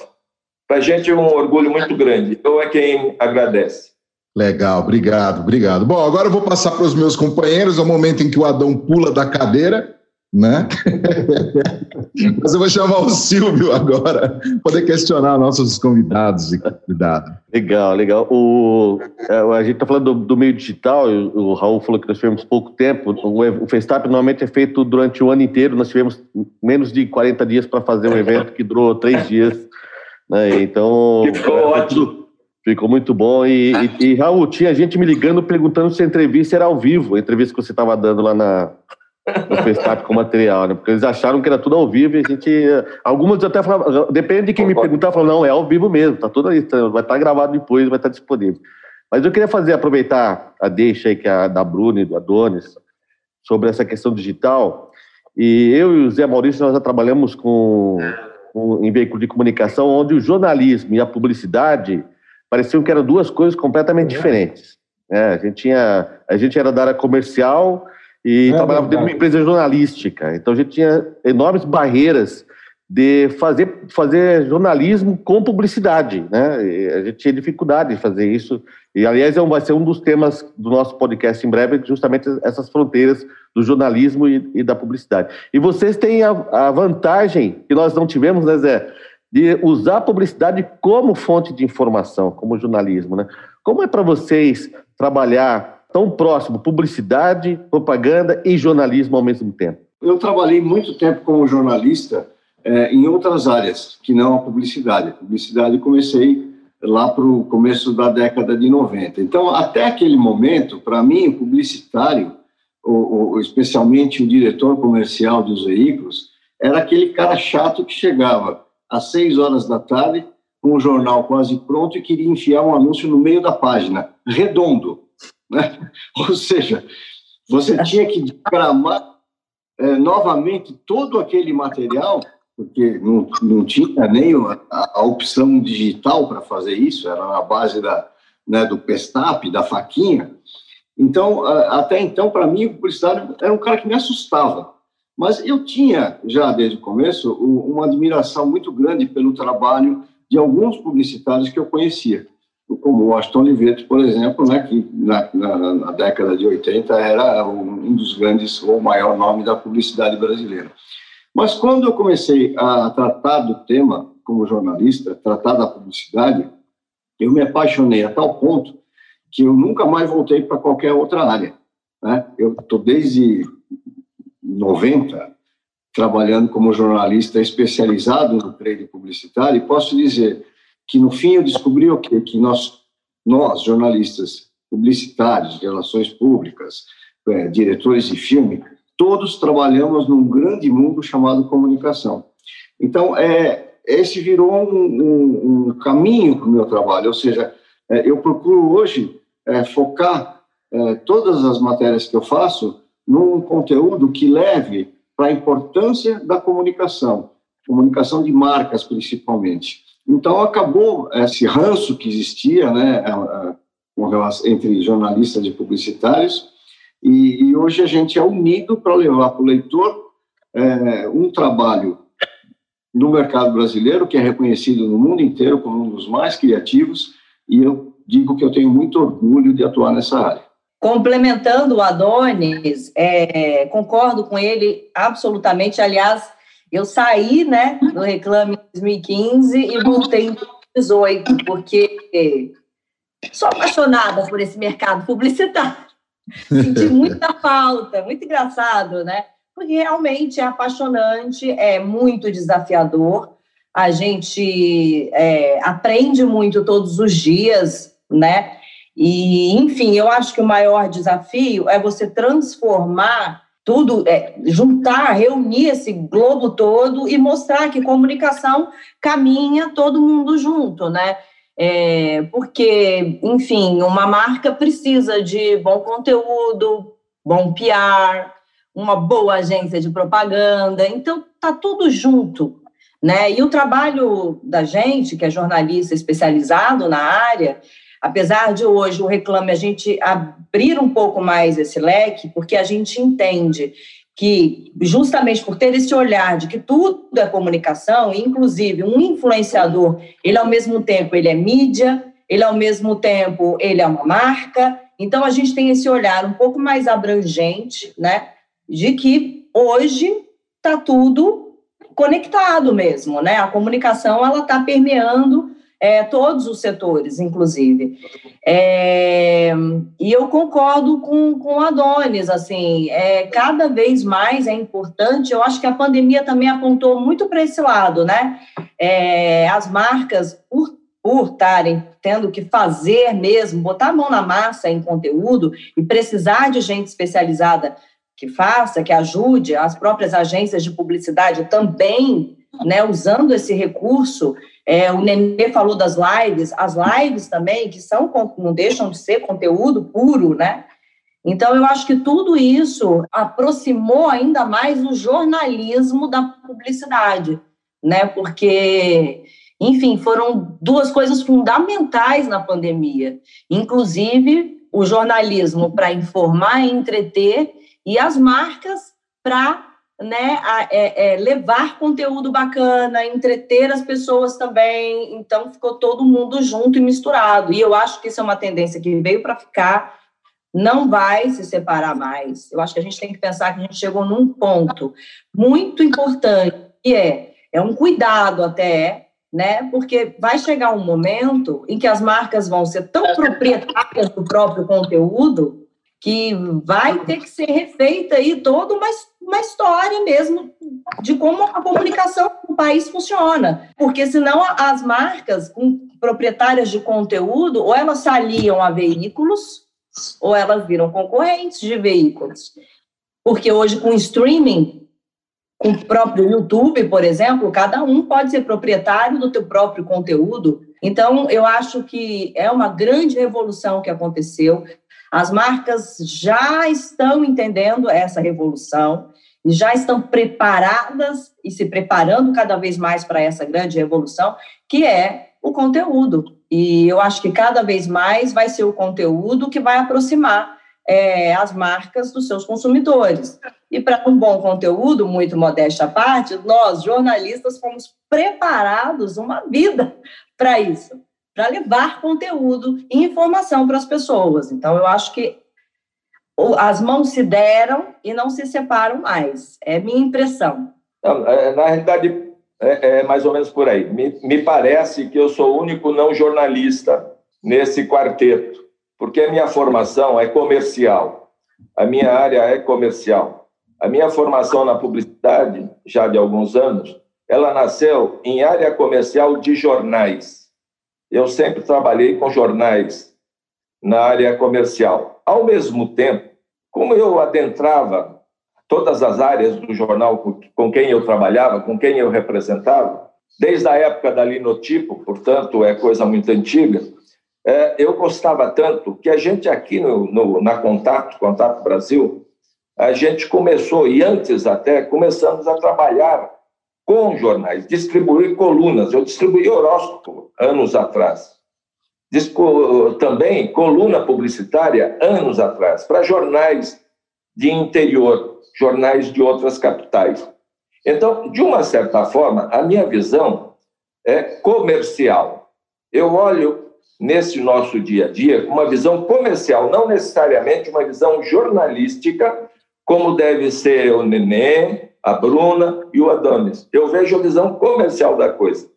Para a gente é um orgulho muito grande. Eu é quem agradece. Legal, obrigado, obrigado. Bom, agora eu vou passar para os meus companheiros, é o momento em que o Adão pula da cadeira né? Mas eu vou chamar o Silvio agora, poder questionar nossos convidados e convidados. Legal, legal. O, é, a gente está falando do, do, meio digital, o Raul falou que nós tivemos pouco tempo. O, o Festap normalmente é feito durante o ano inteiro, nós tivemos menos de 40 dias para fazer um evento que durou três dias. Né? Então. Ficou é, ótimo. Ficou muito bom. E, e, e, Raul, tinha gente me ligando perguntando se a entrevista era ao vivo, a entrevista que você estava dando lá na, no Festap com material, né? Porque eles acharam que era tudo ao vivo e a gente. Algumas até falavam, depende de quem me perguntar, falavam, não, é ao vivo mesmo, tá tudo aí, tá, vai estar tá gravado depois, vai estar tá disponível. Mas eu queria fazer, aproveitar a deixa aí que é a da Bruna e do Adonis sobre essa questão digital. E eu e o Zé Maurício, nós já trabalhamos com, com, em veículo de comunicação, onde o jornalismo e a publicidade pareciam que eram duas coisas completamente diferentes. É, a, gente tinha, a gente era da área comercial e é trabalhava dentro de uma empresa jornalística. Então a gente tinha enormes barreiras de fazer, fazer jornalismo com publicidade, né? E a gente tinha dificuldade de fazer isso. E, aliás, é vai ser um dos temas do nosso podcast em breve, justamente essas fronteiras do jornalismo e, e da publicidade. E vocês têm a, a, vantagem, que nós não tivemos, né, Zé, de usar a publicidade como fonte de informação, como jornalismo, né? Como é para vocês trabalhar tão próximo, publicidade, propaganda e jornalismo ao mesmo tempo? Eu trabalhei muito tempo como jornalista é, em outras áreas, que não a publicidade. A publicidade comecei lá para o começo da década de 90. Então, até aquele momento, para mim, o publicitário, ou, ou, especialmente o diretor comercial dos veículos, era aquele cara chato que chegava às seis horas da tarde com o jornal quase pronto e queria enfiar um anúncio no meio da página, redondo. Né? Ou seja, você tinha que diagramar é, novamente todo aquele material, porque não, não tinha nem a, a opção digital para fazer isso, era na base da, né, do Pestap, da faquinha. Então, até então, para mim, o publicitário era um cara que me assustava. Mas eu tinha, já desde o começo, uma admiração muito grande pelo trabalho de alguns publicitários que eu conhecia como o Washington Olivetti, por exemplo, né, que na, na, na, década de 80 era um dos grandes ou maior nome da publicidade brasileira. Mas quando eu comecei a tratar do tema como jornalista, tratar da publicidade, eu me apaixonei a tal ponto que eu nunca mais voltei para qualquer outra área. Né? Eu estou desde 90, trabalhando como jornalista especializado no trade publicitário, e posso dizer que no fim eu descobri o quê? Que nós, nós jornalistas publicitários, relações públicas, é, diretores de filme, todos trabalhamos num grande mundo chamado comunicação. Então, é, esse virou um, um, um caminho para o meu trabalho, ou seja, é, eu procuro hoje é, focar é, todas as matérias que eu faço num conteúdo que leve para a importância da comunicação, comunicação de marcas principalmente. Então acabou esse ranço que existia, né, entre jornalistas e publicitários, e, e hoje a gente é unido para levar para o leitor é, um trabalho no mercado brasileiro que é reconhecido no mundo inteiro como um dos mais criativos, e eu digo que eu tenho muito orgulho de atuar nessa área. Complementando o Adonis, é, concordo com ele absolutamente. Aliás, eu saí né, do Reclame em 2015 e voltei em 2018, porque sou apaixonada por esse mercado publicitário. Senti muita falta, muito engraçado, né? Porque realmente é apaixonante, é muito desafiador. A gente é, aprende muito todos os dias, né? E, enfim, eu acho que o maior desafio é você transformar tudo, é, juntar, reunir esse globo todo e mostrar que comunicação caminha todo mundo junto, né? É, porque, enfim, uma marca precisa de bom conteúdo, bom PR, uma boa agência de propaganda, então tá tudo junto, né? E o trabalho da gente, que é jornalista especializado na área, apesar de hoje o Reclame a gente abrir um pouco mais esse leque, porque a gente entende que, justamente por ter esse olhar de que tudo é comunicação, inclusive um influenciador, ele ao mesmo tempo ele é mídia, ele ao mesmo tempo ele é uma marca, então a gente tem esse olhar um pouco mais abrangente, né, de que hoje está tudo conectado mesmo, né, a comunicação ela está permeando é, todos os setores, inclusive. É, e eu concordo com, com Adonis, assim, é, cada vez mais é importante, eu acho que a pandemia também apontou muito para esse lado, né? É, as marcas, por por estarem tendo que fazer mesmo, botar a mão na massa em conteúdo e precisar de gente especializada que faça, que ajude, as próprias agências de publicidade também, né, usando esse recurso, é, o Nenê falou das lives, as lives também, que são, não deixam de ser conteúdo puro, né? Então, eu acho que tudo isso aproximou ainda mais o jornalismo da publicidade, né? Porque, enfim, foram duas coisas fundamentais na pandemia. Inclusive, o jornalismo para informar e entreter, e as marcas para né, a, é, é, levar conteúdo bacana, entreter as pessoas também. Então, ficou todo mundo junto e misturado. E eu acho que isso é uma tendência que veio para ficar, não vai se separar mais. Eu acho que a gente tem que pensar que a gente chegou num ponto muito importante, que é, é um cuidado até, né? Porque vai chegar um momento em que as marcas vão ser tão proprietárias do próprio conteúdo que vai ter que ser refeita aí toda uma, uma história mesmo de como a comunicação no país funciona. Porque senão as marcas proprietárias de conteúdo, ou elas se aliam a veículos, ou elas viram concorrentes de veículos. Porque hoje com streaming, com o próprio YouTube, por exemplo, cada um pode ser proprietário do teu próprio conteúdo. Então, eu acho que é uma grande revolução que aconteceu. As marcas já estão entendendo essa revolução já estão preparadas e se preparando cada vez mais para essa grande revolução, que é o conteúdo. E eu acho que cada vez mais vai ser o conteúdo que vai aproximar é, as marcas dos seus consumidores. E para um bom conteúdo, muito modéstia à parte, nós, jornalistas, fomos preparados uma vida para isso para levar conteúdo e informação para as pessoas. Então, eu acho que as mãos se deram e não se separam mais. É minha impressão. É, na realidade, é, é, mais ou menos por aí. Me, me parece que eu sou o único não jornalista nesse quarteto, porque a minha formação é comercial, a minha área é comercial. A minha formação na publicidade, já de alguns anos, ela nasceu em área comercial de jornais. Eu sempre trabalhei com jornais na área comercial. Ao mesmo tempo, como eu adentrava todas as áreas do jornal com quem eu trabalhava, com quem eu representava, desde a época da linotipo, portanto, é coisa muito antiga, é, eu gostava tanto que a gente aqui no, no, na Contato, Contato Brasil, a gente começou, e antes até, começamos a trabalhar com jornais, distribuir colunas. Eu distribuí horóscopo anos atrás. Também coluna publicitária anos atrás, para jornais de interior, jornais de outras capitais. Então, de uma certa forma, a minha visão é comercial. Eu olho nesse nosso dia a dia com uma visão comercial, não necessariamente uma visão jornalística, como deve ser o Nenê, a Bruna e o Adonis. Eu vejo a visão comercial da coisa.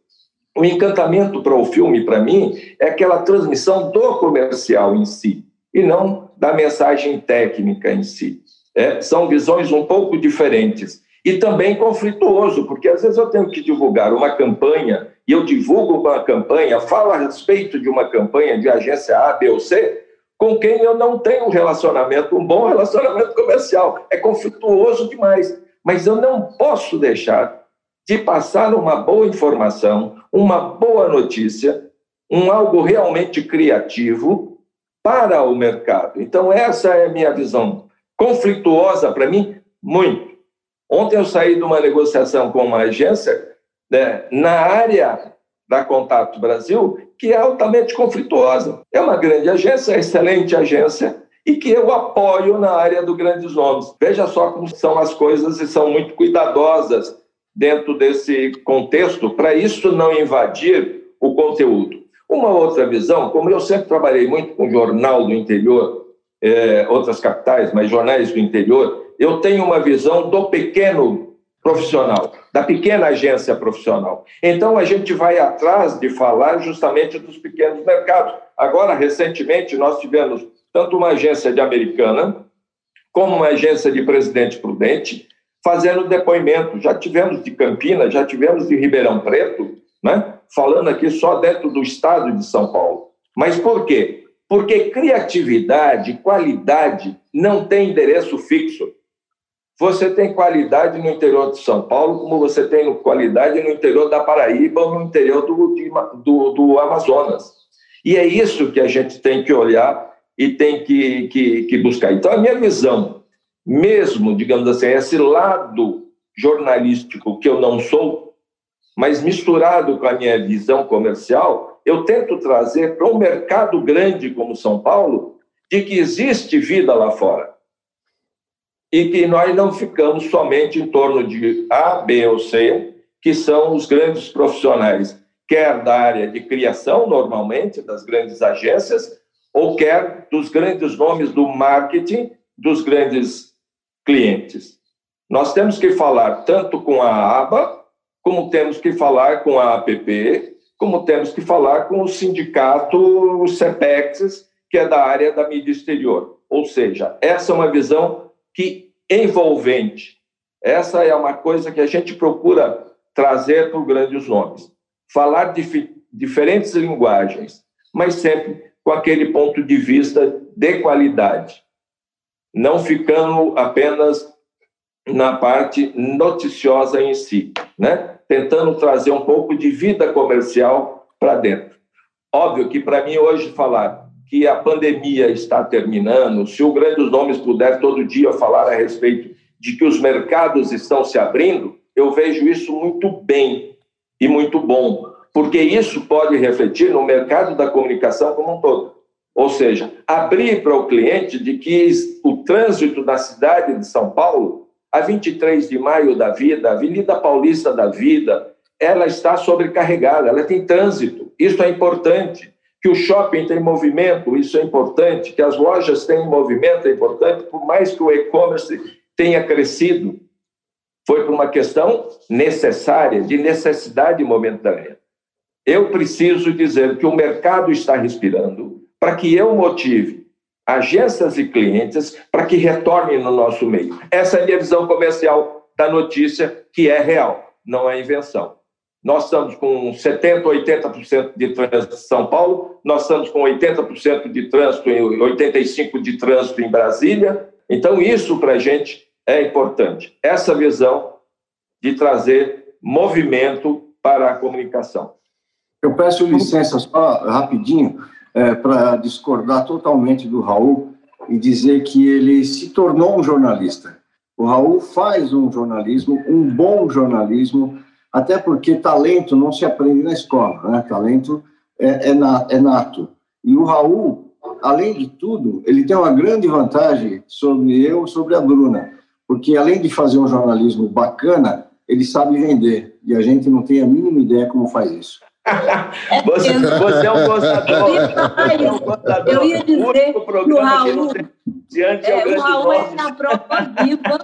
O encantamento para o filme, para mim, é aquela transmissão do comercial em si, e não da mensagem técnica em si. É, são visões um pouco diferentes. E também conflituoso, porque às vezes eu tenho que divulgar uma campanha, e eu divulgo uma campanha, falo a respeito de uma campanha de agência A, B ou C, com quem eu não tenho um relacionamento, um bom relacionamento comercial. É conflituoso demais. Mas eu não posso deixar de passar uma boa informação, uma boa notícia, um algo realmente criativo para o mercado. Então, essa é a minha visão. Conflituosa para mim, muito. Ontem eu saí de uma negociação com uma agência né, na área da Contato Brasil, que é altamente conflituosa. É uma grande agência, excelente agência, e que eu apoio na área do grandes nomes. Veja só como são as coisas e são muito cuidadosas dentro desse contexto para isso não invadir o conteúdo. Uma outra visão, como eu sempre trabalhei muito com jornal do interior, é, outras capitais, mas jornais do interior, eu tenho uma visão do pequeno profissional, da pequena agência profissional. Então, a gente vai atrás de falar justamente dos pequenos mercados. Agora, recentemente, nós tivemos tanto uma agência de Americana, como uma agência de Presidente Prudente, fazendo depoimento. Já tivemos de Campinas, já tivemos de Ribeirão Preto, né? falando aqui só dentro do estado de São Paulo. Mas por quê? Porque criatividade, qualidade não tem endereço fixo. Você tem qualidade no interior de São Paulo, como você tem qualidade no interior da Paraíba ou no interior do, do, do Amazonas. E é isso que a gente tem que olhar e tem que, que, que buscar. Então, a minha visão, mesmo, digamos assim, esse lado jornalístico que eu não sou, mas misturado com a minha visão comercial, eu tento trazer para um mercado grande como São Paulo de que existe vida lá fora. E que nós não ficamos somente em torno de A, B ou C, que são os grandes profissionais, quer da área de criação, normalmente, das grandes agências, ou quer dos grandes nomes do marketing dos grandes clientes. Nós temos que falar tanto com a ABA, como temos que falar com a APP, como temos que falar com o sindicato CEPEX, que é da área da mídia exterior. Ou seja, essa é uma visão que envolvente. Essa é uma coisa que a gente procura trazer para os grandes nomes. Falar de diferentes linguagens, mas sempre com aquele ponto de vista de qualidade, não ficando apenas na parte noticiosa em si, né? tentando trazer um pouco de vida comercial para dentro. Óbvio que para mim hoje falar que a pandemia está terminando, se o Grandes Nomes puder todo dia falar a respeito de que os mercados estão se abrindo, eu vejo isso muito bem e muito bom, porque isso pode refletir no mercado da comunicação como um todo. Ou seja, abrir para o cliente de que o trânsito da cidade de São Paulo, a 23 de maio da vida, a Avenida Paulista da Vida, ela está sobrecarregada, ela tem trânsito. Isso é importante que o shopping tem movimento, isso é importante, que as lojas têm movimento, é importante, por mais que o e-commerce tenha crescido, foi por uma questão necessária, de necessidade momentânea. Eu preciso dizer que o mercado está respirando para que eu motive agências e clientes para que retornem no nosso meio. Essa é a minha visão comercial da notícia, que é real, não é invenção. Nós estamos com 70%, 80% de trânsito em São Paulo, nós estamos com 80% de trânsito, 85% de trânsito em Brasília. Então, isso para a gente é importante. Essa visão de trazer movimento para a comunicação. Eu peço licença só rapidinho é, para discordar totalmente do Raul e dizer que ele se tornou um jornalista. O Raul faz um jornalismo, um bom jornalismo, até porque talento não se aprende na escola, né? Talento é, é, na, é nato. E o Raul, além de tudo, ele tem uma grande vantagem sobre eu, sobre a Bruna, porque além de fazer um jornalismo bacana, ele sabe vender. E a gente não tem a mínima ideia como faz isso. Você, você, é um gostador. Eu ia, gostador. Eu ia dizer que o Raul, diante é, o Raul é a prova viva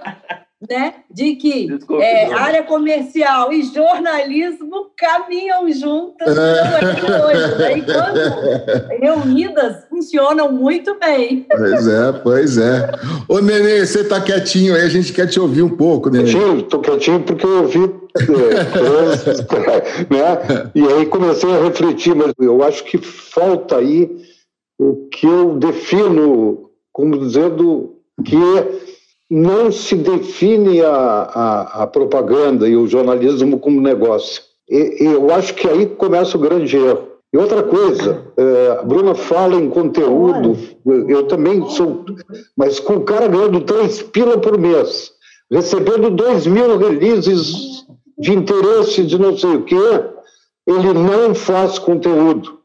né, de que Desculpe, é, área comercial e jornalismo caminham juntas é. hoje. Né? Quando reunidas, funcionam muito bem. Pois é, pois é. Ô, Nenê, você está quietinho aí, a gente quer te ouvir um pouco, Nenê. Estou quietinho porque eu ouvi é, né? E aí comecei a refletir, mas eu acho que falta aí o que eu defino como dizendo que não se define a, a, a, propaganda e o jornalismo como negócio. E, eu acho que aí começa o grande erro. E outra coisa, é, a Bruna fala em conteúdo, eu também sou, mas com o cara ganhando três pila por mês, recebendo dois mil releases de interesse de não sei o quê, ele não faz conteúdo,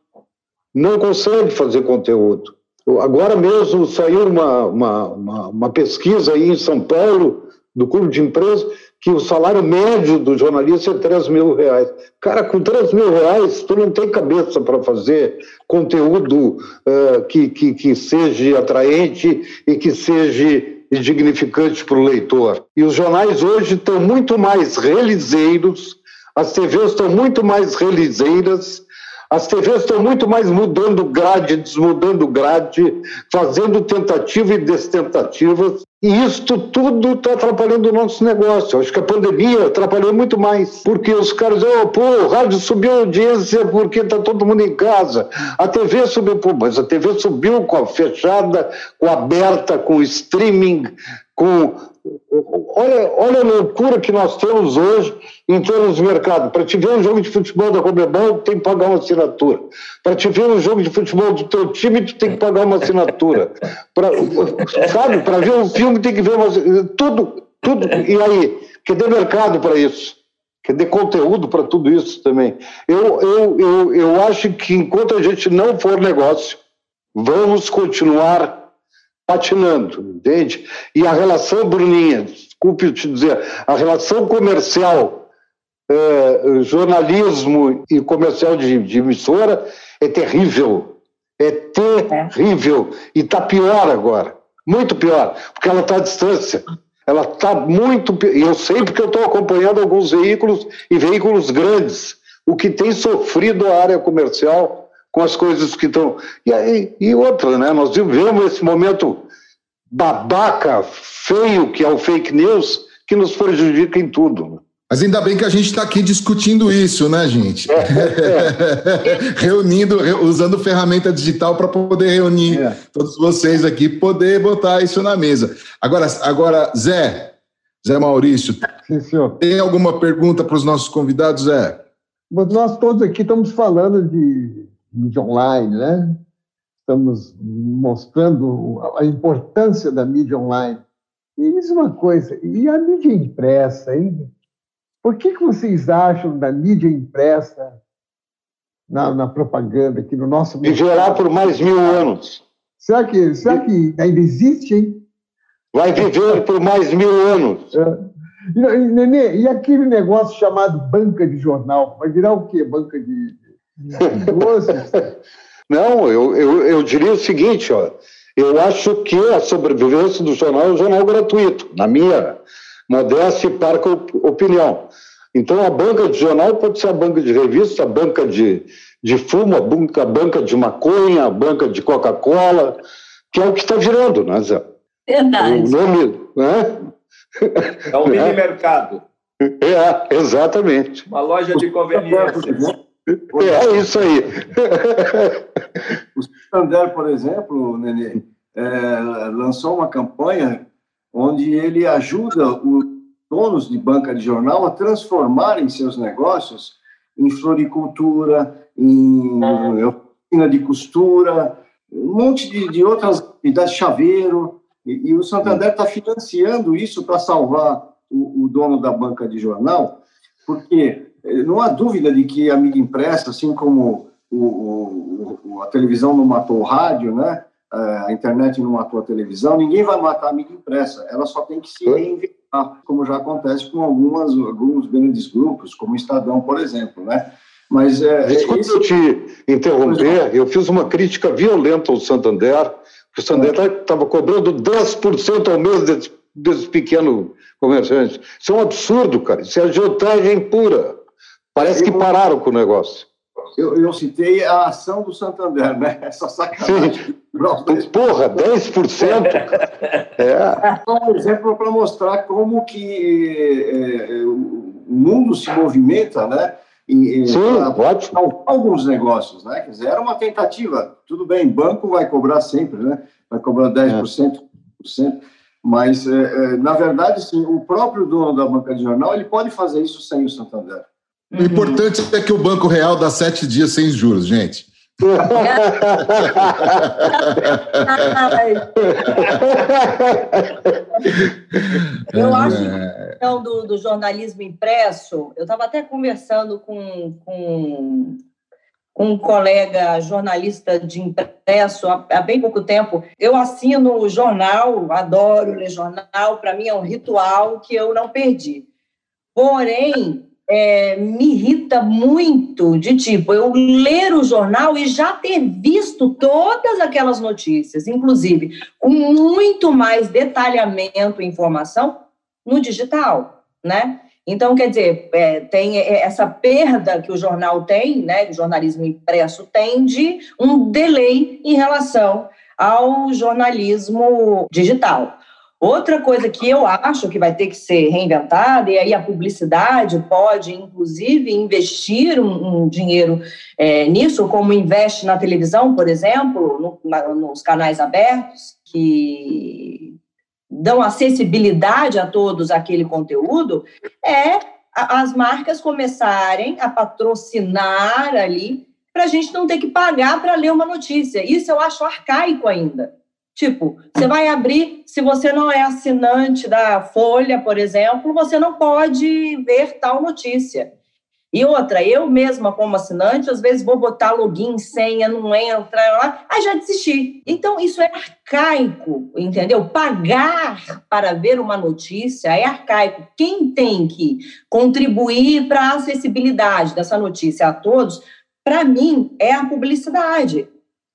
não consegue fazer conteúdo. Agora mesmo saiu uma, uma, uma, uma, pesquisa aí em São Paulo, do Clube de Empresas, que o salário médio do jornalista é 3 mil reais. Cara, com 3 mil reais, tu não tem cabeça para fazer conteúdo uh, que, que, que seja atraente e que seja dignificante para o leitor. E os jornais hoje estão muito mais realizeiros, as TVs estão muito mais realizeiras, as TVs estão muito mais mudando grade, desmudando grade, fazendo tentativa e destentativas. E isto tudo está atrapalhando o nosso negócio. Acho que a pandemia atrapalhou muito mais. Porque os caras oh, pô, o rádio subiu a audiência porque está todo mundo em casa. A TV subiu, pô, mas a TV subiu com a fechada, com a aberta, com o streaming, com Olha, olha a loucura que nós temos hoje em termos de mercado. Para te ver um jogo de futebol da Comebol, tem que pagar uma assinatura. Para te ver um jogo de futebol do teu time, tu tem que pagar uma assinatura. Pra, sabe? Para ver um filme, tem que ver uma... Tudo, tudo. E aí? Cadê mercado para isso? Cadê conteúdo para tudo isso também? Eu, eu, eu, eu acho que enquanto a gente não for negócio, vamos continuar patinando, entende? E a relação, Bruninha, desculpe te dizer, a relação comercial, é, jornalismo e comercial de, de, emissora é terrível. É terrível. E está pior agora. Muito pior, porque ela está à distância. Ela está muito. E eu sei porque eu estou acompanhando alguns veículos e veículos grandes. O que tem sofrido a área comercial com as coisas que estão. E, aí, e outra, né? Nós vivemos esse momento babaca, feio, que é o fake news, que nos prejudica em tudo. Mas ainda bem que a gente está aqui discutindo isso, né, gente? É, é. Reunindo, usando ferramenta digital para poder reunir é. todos vocês aqui, poder botar isso na mesa. Agora, agora Zé, Zé Maurício, Sim, tem alguma pergunta para os nossos convidados, Zé? Nós todos aqui estamos falando de mídia online, né? Estamos mostrando a importância da mídia online. E diz uma coisa, e a mídia impressa, hein? Por que, que vocês acham da mídia impressa na, na propaganda aqui no nosso... Viverá por mais mil anos. Será que, será que ainda existe, hein? Vai viver por mais mil anos. É. E, Nenê, e aquele negócio chamado banca de jornal? Vai virar o quê? Banca de, Não, eu, eu, eu diria o seguinte, ó, eu acho que a sobrevivência do jornal é um jornal gratuito, na minha modéstia e parca opinião. Então, a banca de jornal pode ser a banca de revista, a banca de, de fumo, a banca, a banca de maconha, a banca de Coca-Cola, que é o que está virando, né, Zé? Verdade. O nome, né? É um mini é. mercado. É, exatamente. Uma loja de conveniência. É isso aí. O Santander, por exemplo, Nenê, é, lançou uma campanha onde ele ajuda os donos de banca de jornal a transformarem seus negócios em floricultura, em oficina de costura, um monte de, de outras atividades, chaveiro, e, e o Santander está financiando isso para salvar o, o, dono da banca de jornal, porque não há dúvida de que a mídia impressa, assim como o, o, a televisão não matou o rádio, né? a internet não matou a televisão, ninguém vai matar a mídia impressa, ela só tem que se reinventar, como já acontece com algumas, alguns grandes grupos, como o Estadão, por exemplo, né? Mas é, Desculpe esse... eu te interromper, eu fiz uma crítica violenta ao Santander, que o Santander estava cobrando 10% ao mês desses, desses pequenos comerciantes. Isso é um absurdo, cara. Isso é agiotagem pura. Parece que pararam com o negócio. Eu, eu, citei a ação do Santander, né? Essa sacanagem. Sim. Porra, 10%? é. Um exemplo para mostrar como que é, é, o mundo se movimenta, né? E, Sim, ótimo. Alguns negócios, né? Quer dizer, era uma tentativa. Tudo bem, banco vai cobrar sempre, né? Vai cobrar 10%, é. mas, é, é, na verdade, sim, o próprio dono da banca de jornal ele pode fazer isso sem o Santander. O importante é que o Banco Real dá sete dias sem juros, gente. eu acho que a questão do, do jornalismo impresso, eu estava até conversando com, com, com, um colega jornalista de impresso há, há bem pouco tempo. Eu assino o jornal, adoro ler jornal, para mim é um ritual que eu não perdi. Porém, é, me irrita muito de tipo eu ler o jornal e já ter visto todas aquelas notícias, inclusive com muito mais detalhamento e informação no digital, né? Então, quer dizer, é, tem essa perda que o jornal tem, né, o jornalismo impresso tem, de um delay em relação ao jornalismo digital. Outra coisa que eu acho que vai ter que ser reinventada, e aí a publicidade pode, inclusive, investir um, um dinheiro é, nisso, como investe na televisão, por exemplo, no, na, nos canais abertos, que dão acessibilidade a todos aquele conteúdo, é as marcas começarem a patrocinar ali para a gente não ter que pagar para ler uma notícia. Isso eu acho arcaico ainda. Tipo, você vai abrir, se você não é assinante da Folha, por exemplo, você não pode ver tal notícia. E outra, eu mesma, como assinante, às vezes vou botar login, senha, não entra lá, aí já desisti. Então, isso é arcaico, entendeu? Pagar para ver uma notícia é arcaico. Quem tem que contribuir para a acessibilidade dessa notícia a todos, para mim, é a publicidade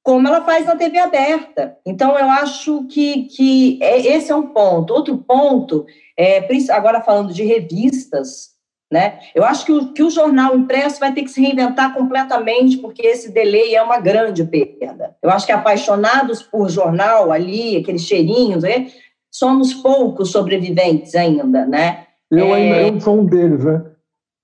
como ela faz na TV aberta. Então, eu acho que, que é, esse é um ponto. Outro ponto, é, agora falando de revistas, né? Eu acho que o, que o jornal impresso vai ter que se reinventar completamente, porque esse delay é uma grande perda. Eu acho que apaixonados por jornal ali, aqueles cheirinhos, né? somos poucos sobreviventes ainda, né? Eu ainda é... eu sou um deles, né?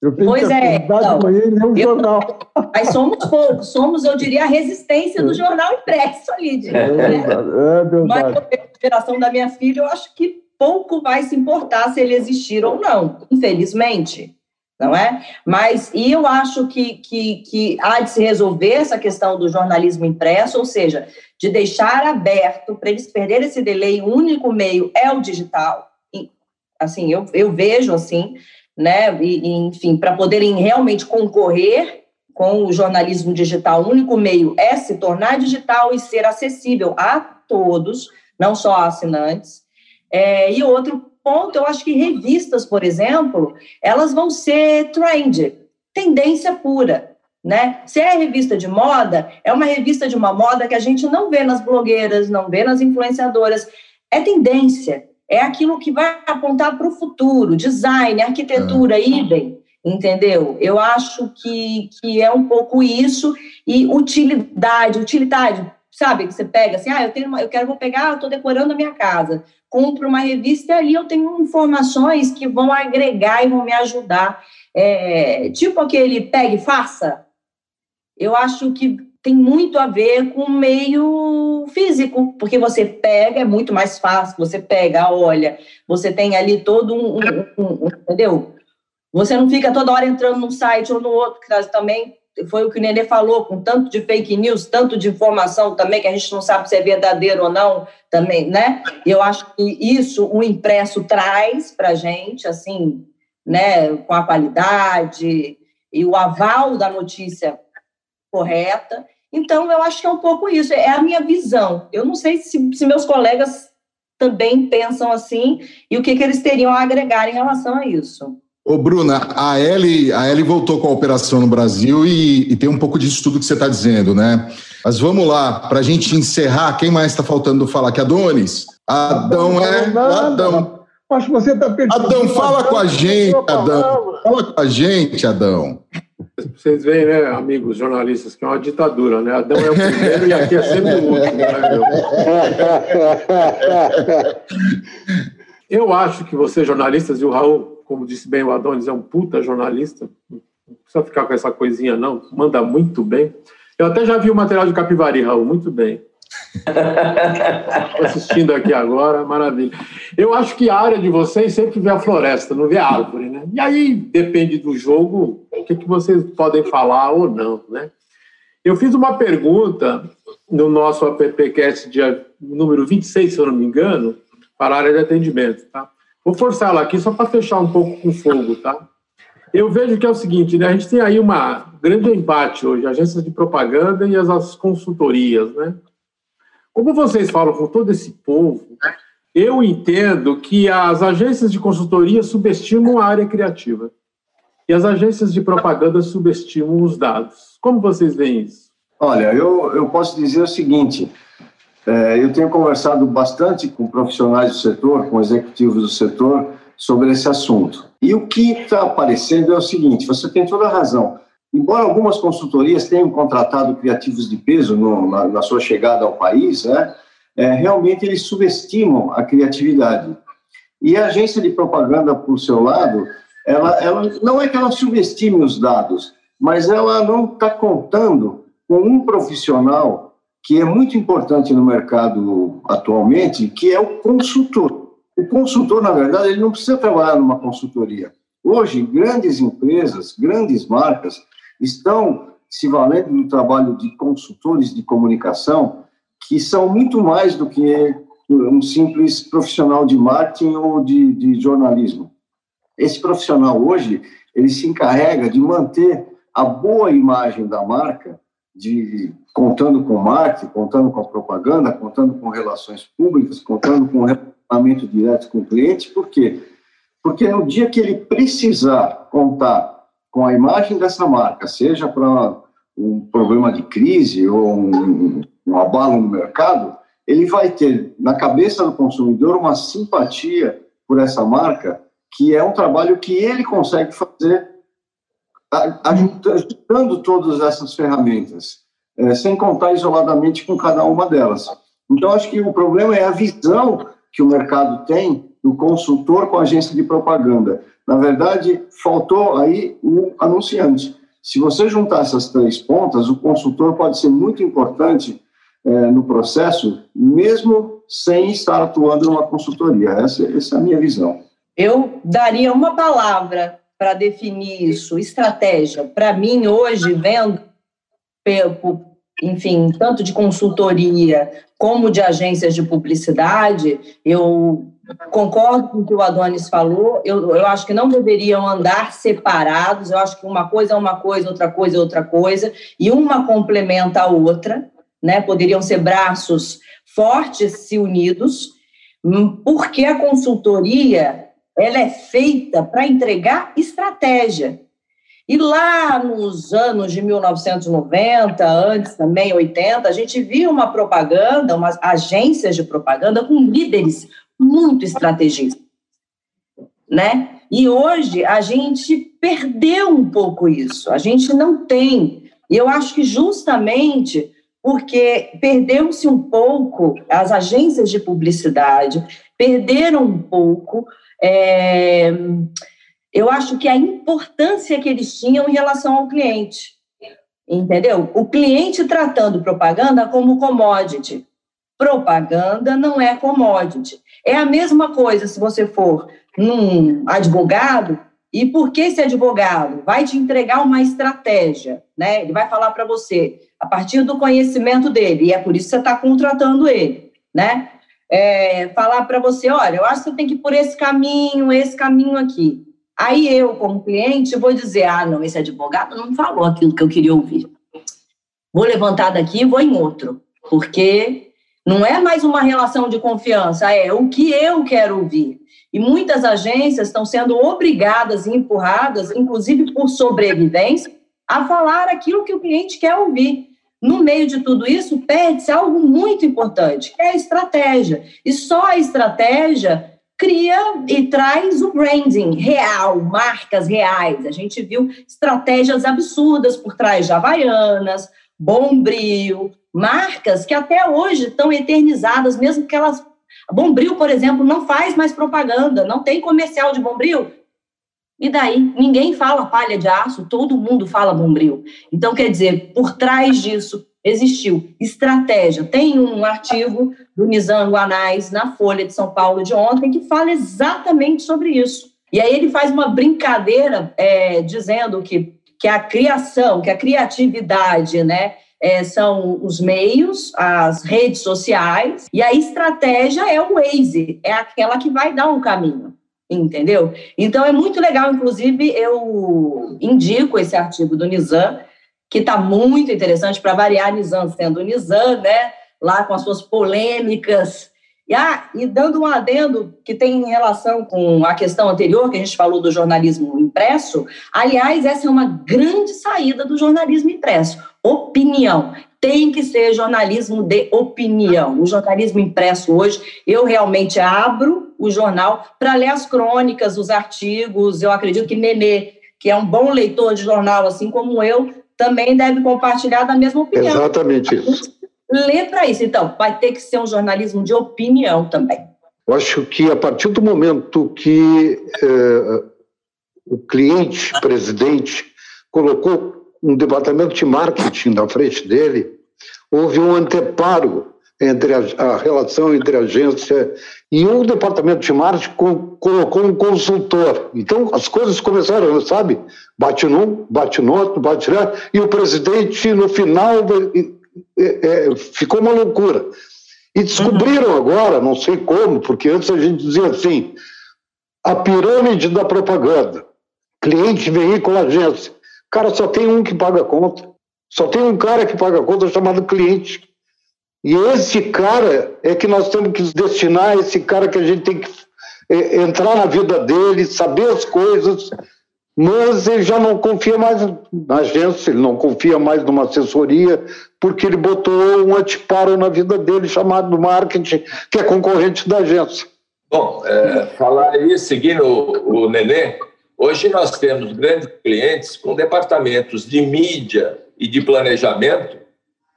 Eu tenho pois que é, então, de manhã e ler um eu, jornal. Mas somos poucos, somos, eu diria, a resistência do jornal impresso ali. É, né? é verdade. Mas a geração da minha filha, eu acho que pouco vai se importar se ele existir ou não, infelizmente. Não é? Mas, e eu acho que, que, que há de se resolver essa questão do jornalismo impresso, ou seja, de deixar aberto para eles perderem esse delay, o único meio é o digital. Assim, eu, eu vejo assim, né? E, enfim, para poderem realmente concorrer com o jornalismo digital, o único meio é se tornar digital e ser acessível a todos, não só a assinantes. É, e outro ponto, eu acho que revistas, por exemplo, elas vão ser trend, tendência pura. Né? Se é revista de moda, é uma revista de uma moda que a gente não vê nas blogueiras, não vê nas influenciadoras. É tendência é aquilo que vai apontar para o futuro, design, arquitetura, uhum. idem, entendeu? Eu acho que, que é um pouco isso, e utilidade, utilidade, sabe, que você pega assim, ah, eu tenho uma, eu quero vou pegar, estou decorando a minha casa, compro uma revista e ali eu tenho informações que vão agregar e vão me ajudar. É, tipo aquele pegue e faça. Eu acho que tem muito a ver com o meio físico, porque você pega, é muito mais fácil, você pega, olha, você tem ali todo um, um, um, um entendeu? Você não fica toda hora entrando num site ou no outro, que também foi o que o Nenê falou, com tanto de fake news, tanto de informação também, que a gente não sabe se é verdadeiro ou não, também, né? Eu acho que isso o impresso traz para gente, assim, né, com a qualidade e o aval da notícia correta. Então, eu acho que é um pouco isso, é a minha visão. Eu não sei se, se meus colegas também pensam assim e o que, que eles teriam a agregar em relação a isso. Ô, Bruna, a Ellie, a Ellie voltou com a operação no Brasil e, e tem um pouco disso tudo que você está dizendo, né? Mas vamos lá, para a gente encerrar, quem mais está faltando falar? Que Adonis? Adão é Adão. Acho que você está. Adão, fala com a gente, Adão. Fala com a gente, Adão. Vocês veem, né, amigos jornalistas, que é uma ditadura, né? Adão é o primeiro e aqui é sempre o último, né, Eu acho que vocês, jornalistas, e o Raul como disse bem o Adonis, é um puta jornalista, não precisa ficar com essa coisinha, não, manda muito bem. Eu até já vi o material de Capivari, Raul, muito bem. Assistindo aqui agora, maravilha. Eu acho que a área de vocês sempre vê a floresta, não vê a árvore, né? E aí depende do jogo, o que, que vocês podem falar ou não, né? Eu fiz uma pergunta no nosso AppCast dia número 26, se eu não me engano, para a área de atendimento, tá? Vou forçar ela aqui só para fechar um pouco com fogo, tá? Eu vejo que é o seguinte, né? A gente tem aí uma grande embate hoje, agências de propaganda e as consultorias, né? Como vocês falam com todo esse povo, eu entendo que as agências de consultoria subestimam a área criativa e as agências de propaganda subestimam os dados. Como vocês veem isso? Olha, eu, eu posso dizer o seguinte: é, eu tenho conversado bastante com profissionais do setor, com executivos do setor, sobre esse assunto. E o que está aparecendo é o seguinte: você tem toda a razão. Embora algumas consultorias tenham contratado criativos de peso no, na, na, sua chegada ao país, né, é, realmente eles subestimam a criatividade. E a agência de propaganda, por seu lado, ela, ela não é que ela subestime os dados, mas ela não está contando com um profissional que é muito importante no mercado atualmente, que é o consultor. O consultor, na verdade, ele não precisa trabalhar numa consultoria. Hoje, grandes empresas, grandes marcas estão se valendo do trabalho de consultores de comunicação, que são muito mais do que um simples profissional de marketing ou de, de jornalismo. Esse profissional hoje, ele se encarrega de manter a boa imagem da marca de contando com marketing, contando com a propaganda, contando com relações públicas, contando com relacionamento direto com o cliente, por quê? Porque no dia que ele precisar contar com a imagem dessa marca, seja para um problema de crise ou um, um abalo no mercado, ele vai ter na cabeça do consumidor uma simpatia por essa marca, que é um trabalho que ele consegue fazer ajustando todas essas ferramentas, é, sem contar isoladamente com cada uma delas. Então, acho que o problema é a visão que o mercado tem do consultor com a agência de propaganda. Na verdade, faltou aí um anunciante. Se você juntar essas três pontas, o consultor pode ser muito importante é, no processo, mesmo sem estar atuando numa consultoria. Essa, essa é a minha visão. Eu daria uma palavra para definir isso? Estratégia. Para mim, hoje, vendo, enfim, tanto de consultoria como de agências de publicidade, eu concordo com o que o Adonis falou. Eu, eu acho que não deveriam andar separados. Eu acho que uma coisa é uma coisa, outra coisa é outra coisa, e uma complementa a outra. Né? Poderiam ser braços fortes se unidos, porque a consultoria ela é feita para entregar estratégia. E lá nos anos de 1990, antes também, 80, a gente via uma propaganda, umas agências de propaganda com líderes muito estrategistas, né? E hoje a gente perdeu um pouco isso, a gente não tem. E eu acho que justamente porque perdeu-se um pouco, as agências de publicidade perderam um pouco, é, eu acho que a importância que eles tinham em relação ao cliente. Entendeu? O cliente tratando propaganda como commodity. Propaganda não é commodity. É a mesma coisa se você for num advogado e por que esse advogado vai te entregar uma estratégia, né? Ele vai falar para você a partir do conhecimento dele, e é por isso que você está contratando ele, né? É, falar para você, olha, eu acho que você tem que ir por esse caminho, esse caminho aqui. Aí eu, como cliente, vou dizer, ah, não, esse advogado não falou aquilo que eu queria ouvir. Vou levantar daqui e vou em outro, porque não é mais uma relação de confiança, é o que eu quero ouvir. E muitas agências estão sendo obrigadas e empurradas, inclusive por sobrevivência, a falar aquilo que o cliente quer ouvir. No meio de tudo isso, perde-se algo muito importante, que é a estratégia. E só a estratégia cria e traz o branding real, marcas reais. A gente viu estratégias absurdas por trás de Havaianas, Bombril, marcas que até hoje estão eternizadas, mesmo que elas. Bombril, por exemplo, não faz mais propaganda, não tem comercial de Bombril. E daí? Ninguém fala palha de aço, todo mundo fala Bombril. Então, quer dizer, por trás disso existiu estratégia. Tem um artigo do Nizam Guanais na Folha de São Paulo de ontem que fala exatamente sobre isso. E aí ele faz uma brincadeira é, dizendo que, que a criação, que a criatividade, né, é, são os meios, as redes sociais, e a estratégia é o Waze, é aquela que vai dar um caminho entendeu? Então é muito legal, inclusive eu indico esse artigo do Nizam, que está muito interessante para variar Nizam sendo Nizam, né? Lá com as suas polêmicas. E, ah, e dando um adendo que tem relação com a questão anterior, que a gente falou do jornalismo impresso, aliás, essa é uma grande saída do jornalismo impresso. Opinião tem que ser jornalismo de opinião. O jornalismo impresso hoje, eu realmente abro o jornal para ler as crônicas, os artigos. Eu acredito que Nenê, que é um bom leitor de jornal, assim como eu, também deve compartilhar da mesma opinião. Exatamente isso. Lê para isso. Então, vai ter que ser um jornalismo de opinião também. Eu acho que a partir do momento que eh, o cliente, presidente, colocou um departamento de marketing na frente dele, houve um anteparo entre a, a relação entre a agência e o departamento de marketing co, colocou um consultor. Então as coisas começaram, sabe? Bate num, bate no outro, bate outro, e o presidente no final é, ficou uma loucura. E descobriram uhum. agora, não sei como, porque antes a gente dizia assim, a pirâmide da propaganda, cliente, veículo, agência. Cara, só tem um que paga a conta. Só tem um cara que paga a conta chamado cliente. E esse cara é que nós temos que destinar, esse cara que a gente tem que é, entrar na vida dele, saber as coisas, mas ele já não confia mais na agência, ele não confia mais numa assessoria, porque ele botou um antiparo na vida dele chamado marketing, que é concorrente da agência. Bom, é, falar aí, seguindo o, o Nenê, hoje nós temos grandes clientes com departamentos de mídia, e de planejamento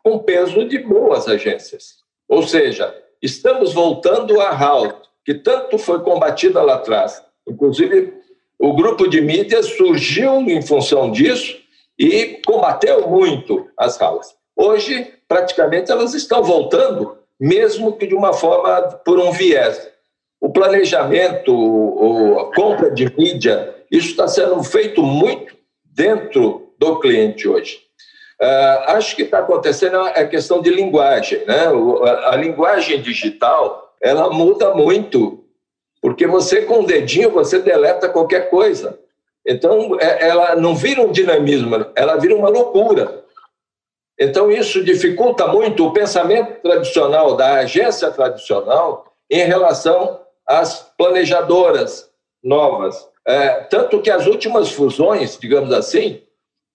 com peso de boas agências. Ou seja, estamos voltando à house, que tanto foi combatida lá atrás. Inclusive, o grupo de mídias surgiu em função disso e combateu muito as houses. Hoje, praticamente, elas estão voltando, mesmo que de uma forma por um viés. O planejamento, a compra de mídia, isso está sendo feito muito dentro do cliente hoje. Uh, acho que está acontecendo a questão de linguagem, né? O, a, a, linguagem digital ela muda muito, porque você com o dedinho você deleta qualquer coisa. Então é, ela não vira um dinamismo, ela vira uma loucura. Então isso dificulta muito o pensamento tradicional da agência tradicional em relação às planejadoras novas. É, tanto que as últimas fusões, digamos assim,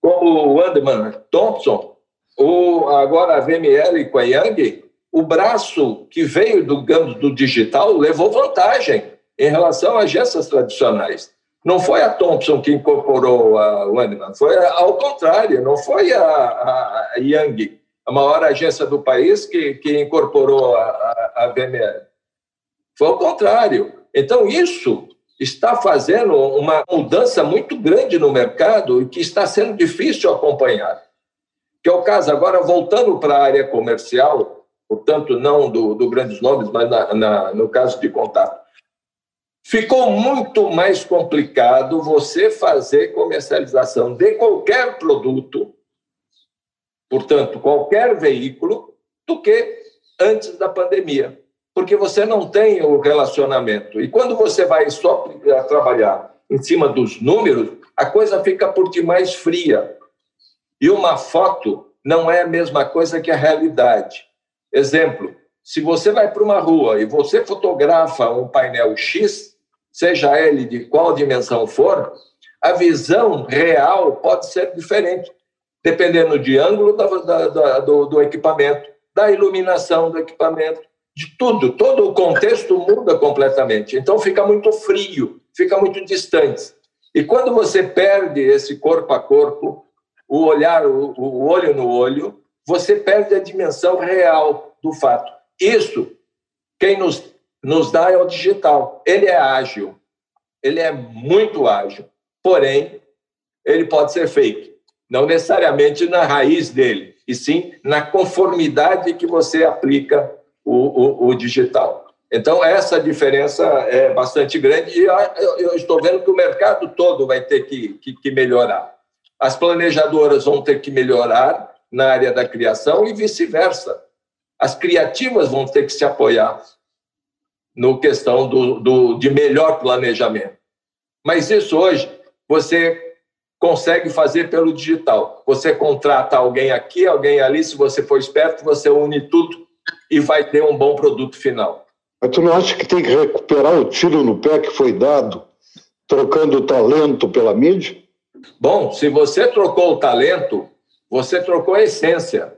como o Anderman Thompson, ou agora a VML com a Yang, o braço que veio do, do digital levou vantagem em relação a agências tradicionais. Não foi a Thompson que incorporou a Wendman, foi ao contrário, não foi a, a, Yang a maior agência do país que, que incorporou a, a, a VML. Foi o contrário. Então, isso está fazendo uma mudança muito grande no mercado e que está sendo difícil acompanhar. Que é o caso, agora voltando para a área comercial, portanto, não do, do grandes nomes, mas na, na, no caso de contato. Ficou muito mais complicado você fazer comercialização de qualquer produto, portanto, qualquer veículo, do que antes da pandemia porque você não tem o relacionamento. E quando você vai só trabalhar em cima dos números, a coisa fica por demais fria. E uma foto não é a mesma coisa que a realidade. Exemplo, se você vai para uma rua e você fotografa um painel X, seja ele de qual dimensão for, a visão real pode ser diferente, dependendo de ângulo do, do equipamento, da iluminação do equipamento, de tudo, todo o contexto muda completamente. Então fica muito frio, fica muito distante. E quando você perde esse corpo a corpo, o olhar, o, o olho no olho, você perde a dimensão real do fato. Isso, quem nos, nos dá é o digital. Ele é ágil, ele é muito ágil, porém, ele pode ser fake. Não necessariamente na raiz dele, e sim na conformidade que você aplica o, o, o digital. Então, essa diferença é bastante grande e eu estou vendo que o mercado todo vai ter que, que, que melhorar. As planejadoras vão ter que melhorar na área da criação e vice-versa. As criativas vão ter que se apoiar no questão do, do, de melhor planejamento. Mas isso hoje você consegue fazer pelo digital. Você contrata alguém aqui, alguém ali, se você for esperto, você une tudo e vai ter um bom produto final. Mas tu não acha que tem que recuperar o tiro no pé que foi dado, trocando o talento pela mídia? Bom, se você trocou o talento, você trocou a essência.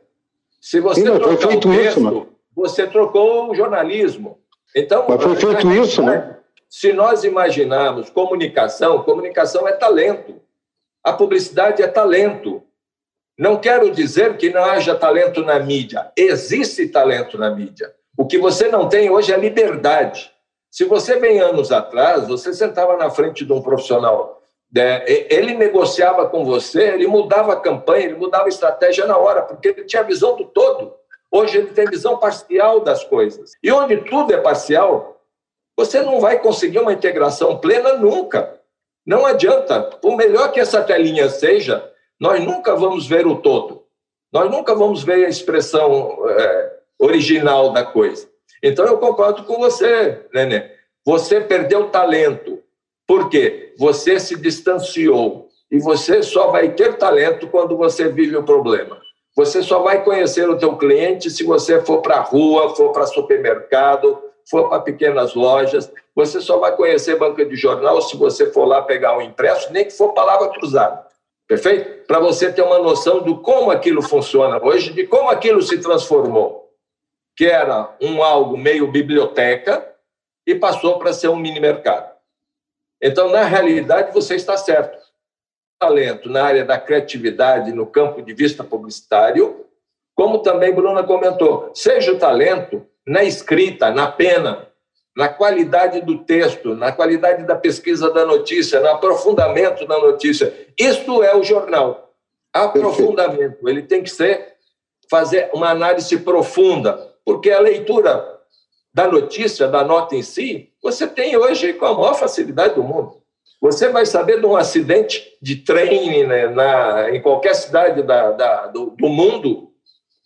Se você Sim, trocou foi feito o texto, isso, né? você trocou o jornalismo. Então, mas foi feito isso, né? Se nós imaginarmos comunicação, comunicação é talento. A publicidade é talento. Não quero dizer que não haja talento na mídia. Existe talento na mídia. O que você não tem hoje é liberdade. Se você vem anos atrás, você sentava na frente de um profissional, né, ele negociava com você, ele mudava a campanha, ele mudava a estratégia na hora, porque ele tinha visão do todo. Hoje ele tem visão parcial das coisas. E onde tudo é parcial, você não vai conseguir uma integração plena nunca. Não adianta. Por melhor que essa telinha seja, nós nunca vamos ver o todo. Nós nunca vamos ver a expressão é, original da coisa. Então, eu concordo com você, Nenê. Você perdeu talento. Por quê? Você se distanciou. E você só vai ter talento quando você vive o problema. Você só vai conhecer o teu cliente se você for para a rua, for para supermercado, for para pequenas lojas. Você só vai conhecer banca de jornal se você for lá pegar um impresso, nem que for palavra cruzada. Perfeito? Para você ter uma noção de como aquilo funciona hoje, de como aquilo se transformou. Que era um algo meio biblioteca e passou para ser um mini mercado. Então, na realidade, você está certo. Talento na área da criatividade, no campo de vista publicitário, como também Bruna comentou, seja o talento na escrita, na pena, na qualidade do texto, na qualidade da pesquisa da notícia, no aprofundamento da notícia. Isto é o jornal. Aprofundamento. Ele tem que ser fazer uma análise profunda, porque a leitura da notícia, da nota em si, você tem hoje com a maior facilidade do mundo. Você vai saber de um acidente de trem né, na, em qualquer cidade da, da, do, do mundo,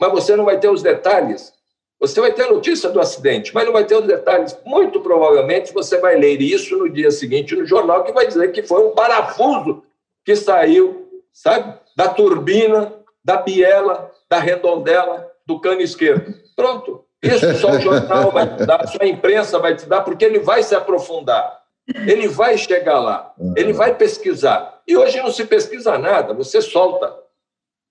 mas você não vai ter os detalhes você vai ter a notícia do acidente, mas não vai ter os detalhes. Muito provavelmente você vai ler isso no dia seguinte no jornal, que vai dizer que foi um parafuso que saiu, sabe, da turbina, da biela, da redondela, do cano esquerdo. Pronto. Isso só o jornal vai te dar, só a imprensa vai te dar, porque ele vai se aprofundar. Ele vai chegar lá, ele vai pesquisar. E hoje não se pesquisa nada, você solta.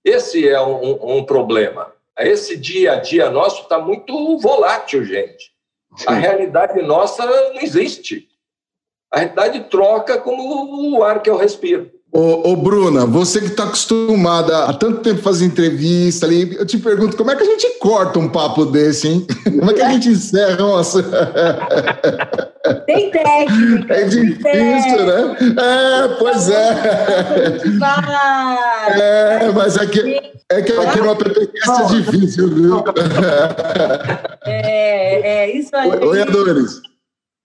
Esse é um, um problema. Esse dia a dia nosso está muito volátil, gente. A realidade nossa não existe. A realidade troca como o ar que eu respiro. Ô, ô, Bruna, você que está acostumada há tanto tempo a fazer entrevista ali, eu te pergunto, como é que a gente corta um papo desse, hein? Como é que a gente encerra? Nossa. Tem técnica. É difícil, tem né? É, pois é. É, mas é que, é que aqui no AppCast é difícil, viu? É, é isso aí. Oi, Adores.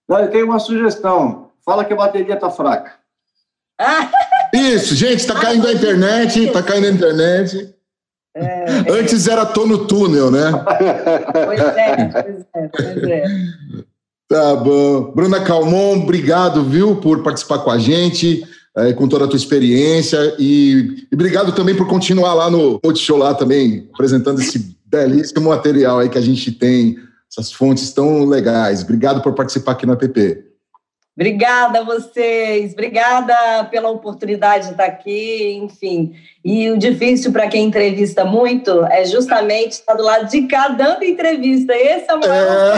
Eu tenho uma sugestão. Fala que a bateria está fraca. Ah! Isso, gente, tá caindo a internet, tá caindo a internet. É, Antes era tô no túnel, né? Pois é, pois é, pois é. Tá bom. Bruna Calmon, obrigado, viu, por participar com a gente, é, com toda a tua experiência. E, e, obrigado também por continuar lá no Multishow lá também, apresentando esse belíssimo material aí que a gente tem, essas fontes tão legais. Obrigado por participar aqui no app. Obrigada a vocês, obrigada pela oportunidade de estar aqui, enfim. E o difícil para quem entrevista muito é justamente estar do lado de cá dando entrevista. Esse é o maior.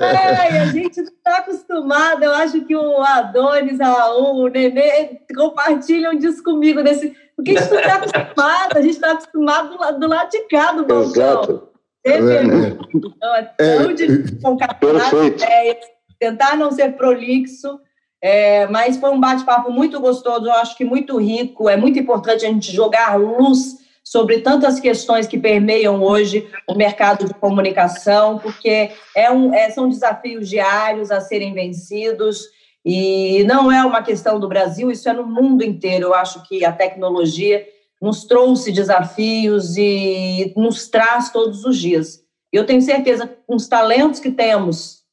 É. a gente está acostumado, eu acho que o Adonis, o Nenê compartilham disso comigo, desse, porque a gente não está acostumado, a gente está acostumado do lado, do lado de cá do balcão. Exato. É, então, é tão é, difícil concatenar ideias tentar não ser prolixo, é, mas foi um bate-papo muito gostoso, eu acho que muito rico. É muito importante a gente jogar luz sobre tantas questões que permeiam hoje o mercado de comunicação, porque é um, é, são desafios diários a serem vencidos. E não é uma questão do Brasil, isso é no mundo inteiro. Eu acho que a tecnologia nos trouxe desafios e nos traz todos os dias. Eu tenho certeza que com os talentos que temos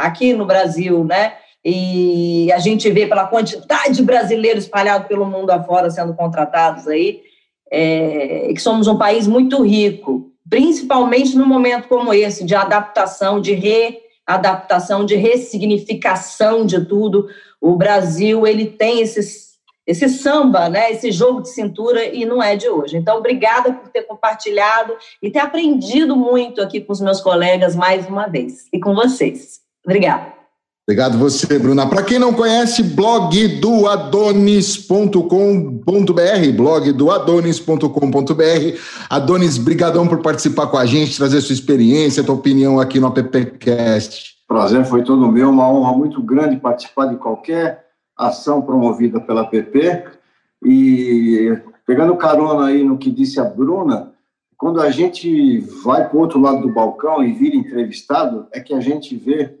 aqui no Brasil, né? E a gente vê pela quantidade de brasileiros espalhados pelo mundo afora sendo contratados aí, é, que somos um país muito rico, principalmente num momento como esse, de adaptação, de readaptação, de ressignificação de tudo. O Brasil, ele tem esses, esse samba, né, esse jogo de cintura, e não é de hoje. Então, obrigada por ter compartilhado e ter aprendido muito aqui com os meus colegas mais uma vez, e com vocês. Obrigada. Obrigado você, Bruna. Para quem não conhece, blog do adonis.com.br, blog do adonis.com.br. Adonis, brigadão por participar com a gente, trazer sua experiência, tua opinião aqui no AppCast. Prazer foi todo meu, uma honra muito grande participar de qualquer ação promovida pela app. E pegando carona aí no que disse a Bruna, quando a gente vai para o outro lado do balcão e vira entrevistado, é que a gente vê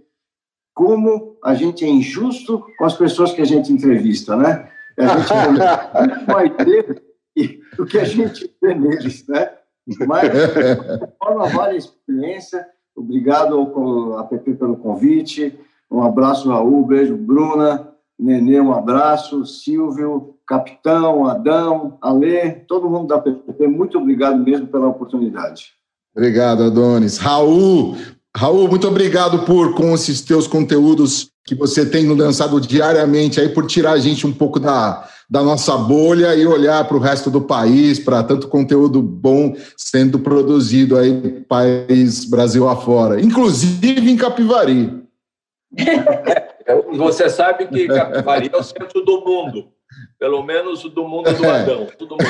como a gente é injusto com as pessoas que a gente entrevista, né? A gente não vai ter o que a gente vê neles, né? Mas, de forma, vale a experiência. Obrigado ao APP pelo convite. Um abraço, Raul. Beijo, Bruna. Nenê, um abraço. Silvio, Capitão, Adão, Alê, todo mundo da APP. Muito obrigado mesmo pela oportunidade. Obrigado, Adonis. Raul, Raul, muito obrigado por com esses teus conteúdos que você tem lançado diariamente aí por tirar a gente um pouco da, da nossa bolha e olhar para o resto do país, para tanto conteúdo bom sendo produzido aí país Brasil afora, inclusive em Capivari. Você sabe que Capivari é o centro do mundo, pelo menos do mundo do Adão. Todo mundo.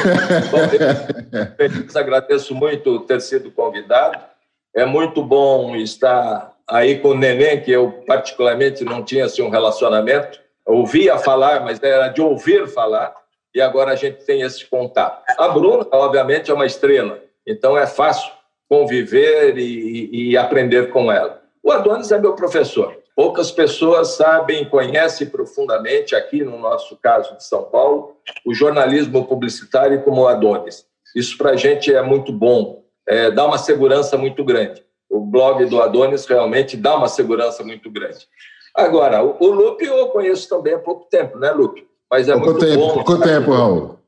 Bom, agradeço muito ter sido convidado é muito bom estar aí com o Neném, que eu particularmente não tinha assim, um relacionamento. ouvia falar, mas era de ouvir falar, e agora a gente tem esse contato. A Bruna, obviamente, é uma estrela, então é fácil conviver e, e aprender com ela. O Adonis é meu professor. Poucas pessoas sabem, conhecem profundamente, aqui no nosso caso de São Paulo, o jornalismo publicitário como o Adonis. Isso para a gente é muito bom, é, dá uma segurança muito grande. O blog do Adonis realmente dá uma segurança muito grande. Agora, o, o Lupe eu conheço também há pouco tempo, né, Lupe? Mas é pouco muito tempo, bom. Pouco tempo, Raul.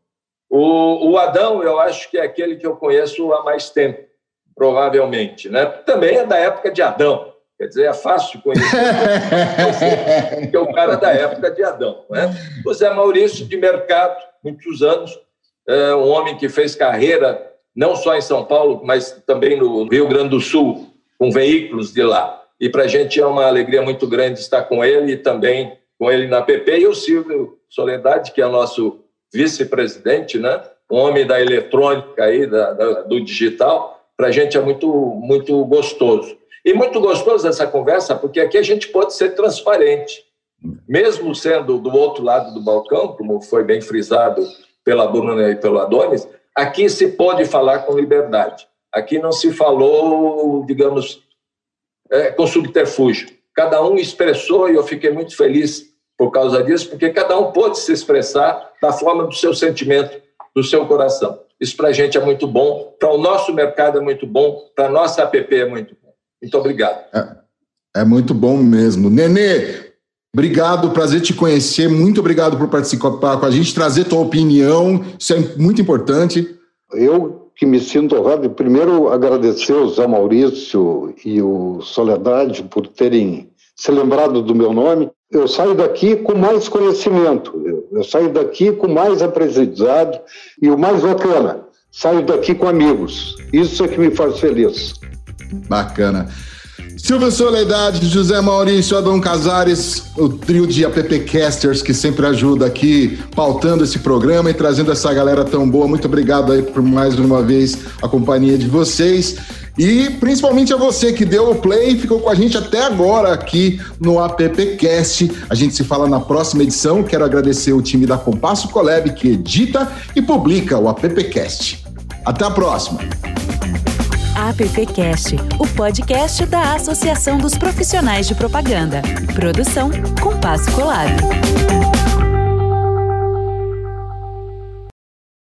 O, o Adão, eu acho que é aquele que eu conheço há mais tempo, provavelmente. Né? Também é da época de Adão. Quer dizer, é fácil conhecer, que é o cara da época de Adão. Né? O Zé Maurício, de mercado, muitos anos, é um homem que fez carreira não só em São Paulo, mas também no Rio Grande do Sul, com veículos de lá. E para a gente é uma alegria muito grande estar com ele e também com ele na PP. E o Silvio, Soledade, que é nosso vice-presidente, né? um homem da eletrônica aí, da, da, do digital, para a gente é muito, muito gostoso. E muito gostoso essa conversa, porque aqui a gente pode ser transparente. Mesmo sendo do outro lado do balcão, como foi bem frisado pela Bruna e pelo Adonis, aqui se pode falar com liberdade. Aqui não se falou, digamos, é, com subterfúgio. Cada um expressou, e eu fiquei muito feliz por causa disso, porque cada um pôde se expressar da forma do seu sentimento, do seu coração. Isso para a gente é muito bom, para o nosso mercado é muito bom, para a nossa app é muito bom. Muito obrigado. É, é muito bom mesmo. Nenê, obrigado, prazer te conhecer, muito obrigado por participar com a gente, trazer tua opinião, isso é muito importante. Eu que me sinto honrado, primeiro agradecer o Zé Maurício e o Soledade por terem se lembrado do meu nome eu saio daqui com mais conhecimento, eu, eu saio daqui com mais aprendizado e o mais bacana, saio daqui com amigos. Isso é que me faz feliz. Bacana. Silvio Soledade, José Maurício, Adão Casares, o trio de AppCasters que sempre ajuda aqui, pautando esse programa e trazendo essa galera tão boa. Muito obrigado aí por mais uma vez a companhia de vocês. E principalmente a você que deu o play e ficou com a gente até agora aqui no AppCast. A gente se fala na próxima edição. Quero agradecer o time da Compasso Colab que edita e publica o AppCast. Até a próxima! AppCast, o podcast da Associação dos Profissionais de Propaganda. Produção Compasso Colab.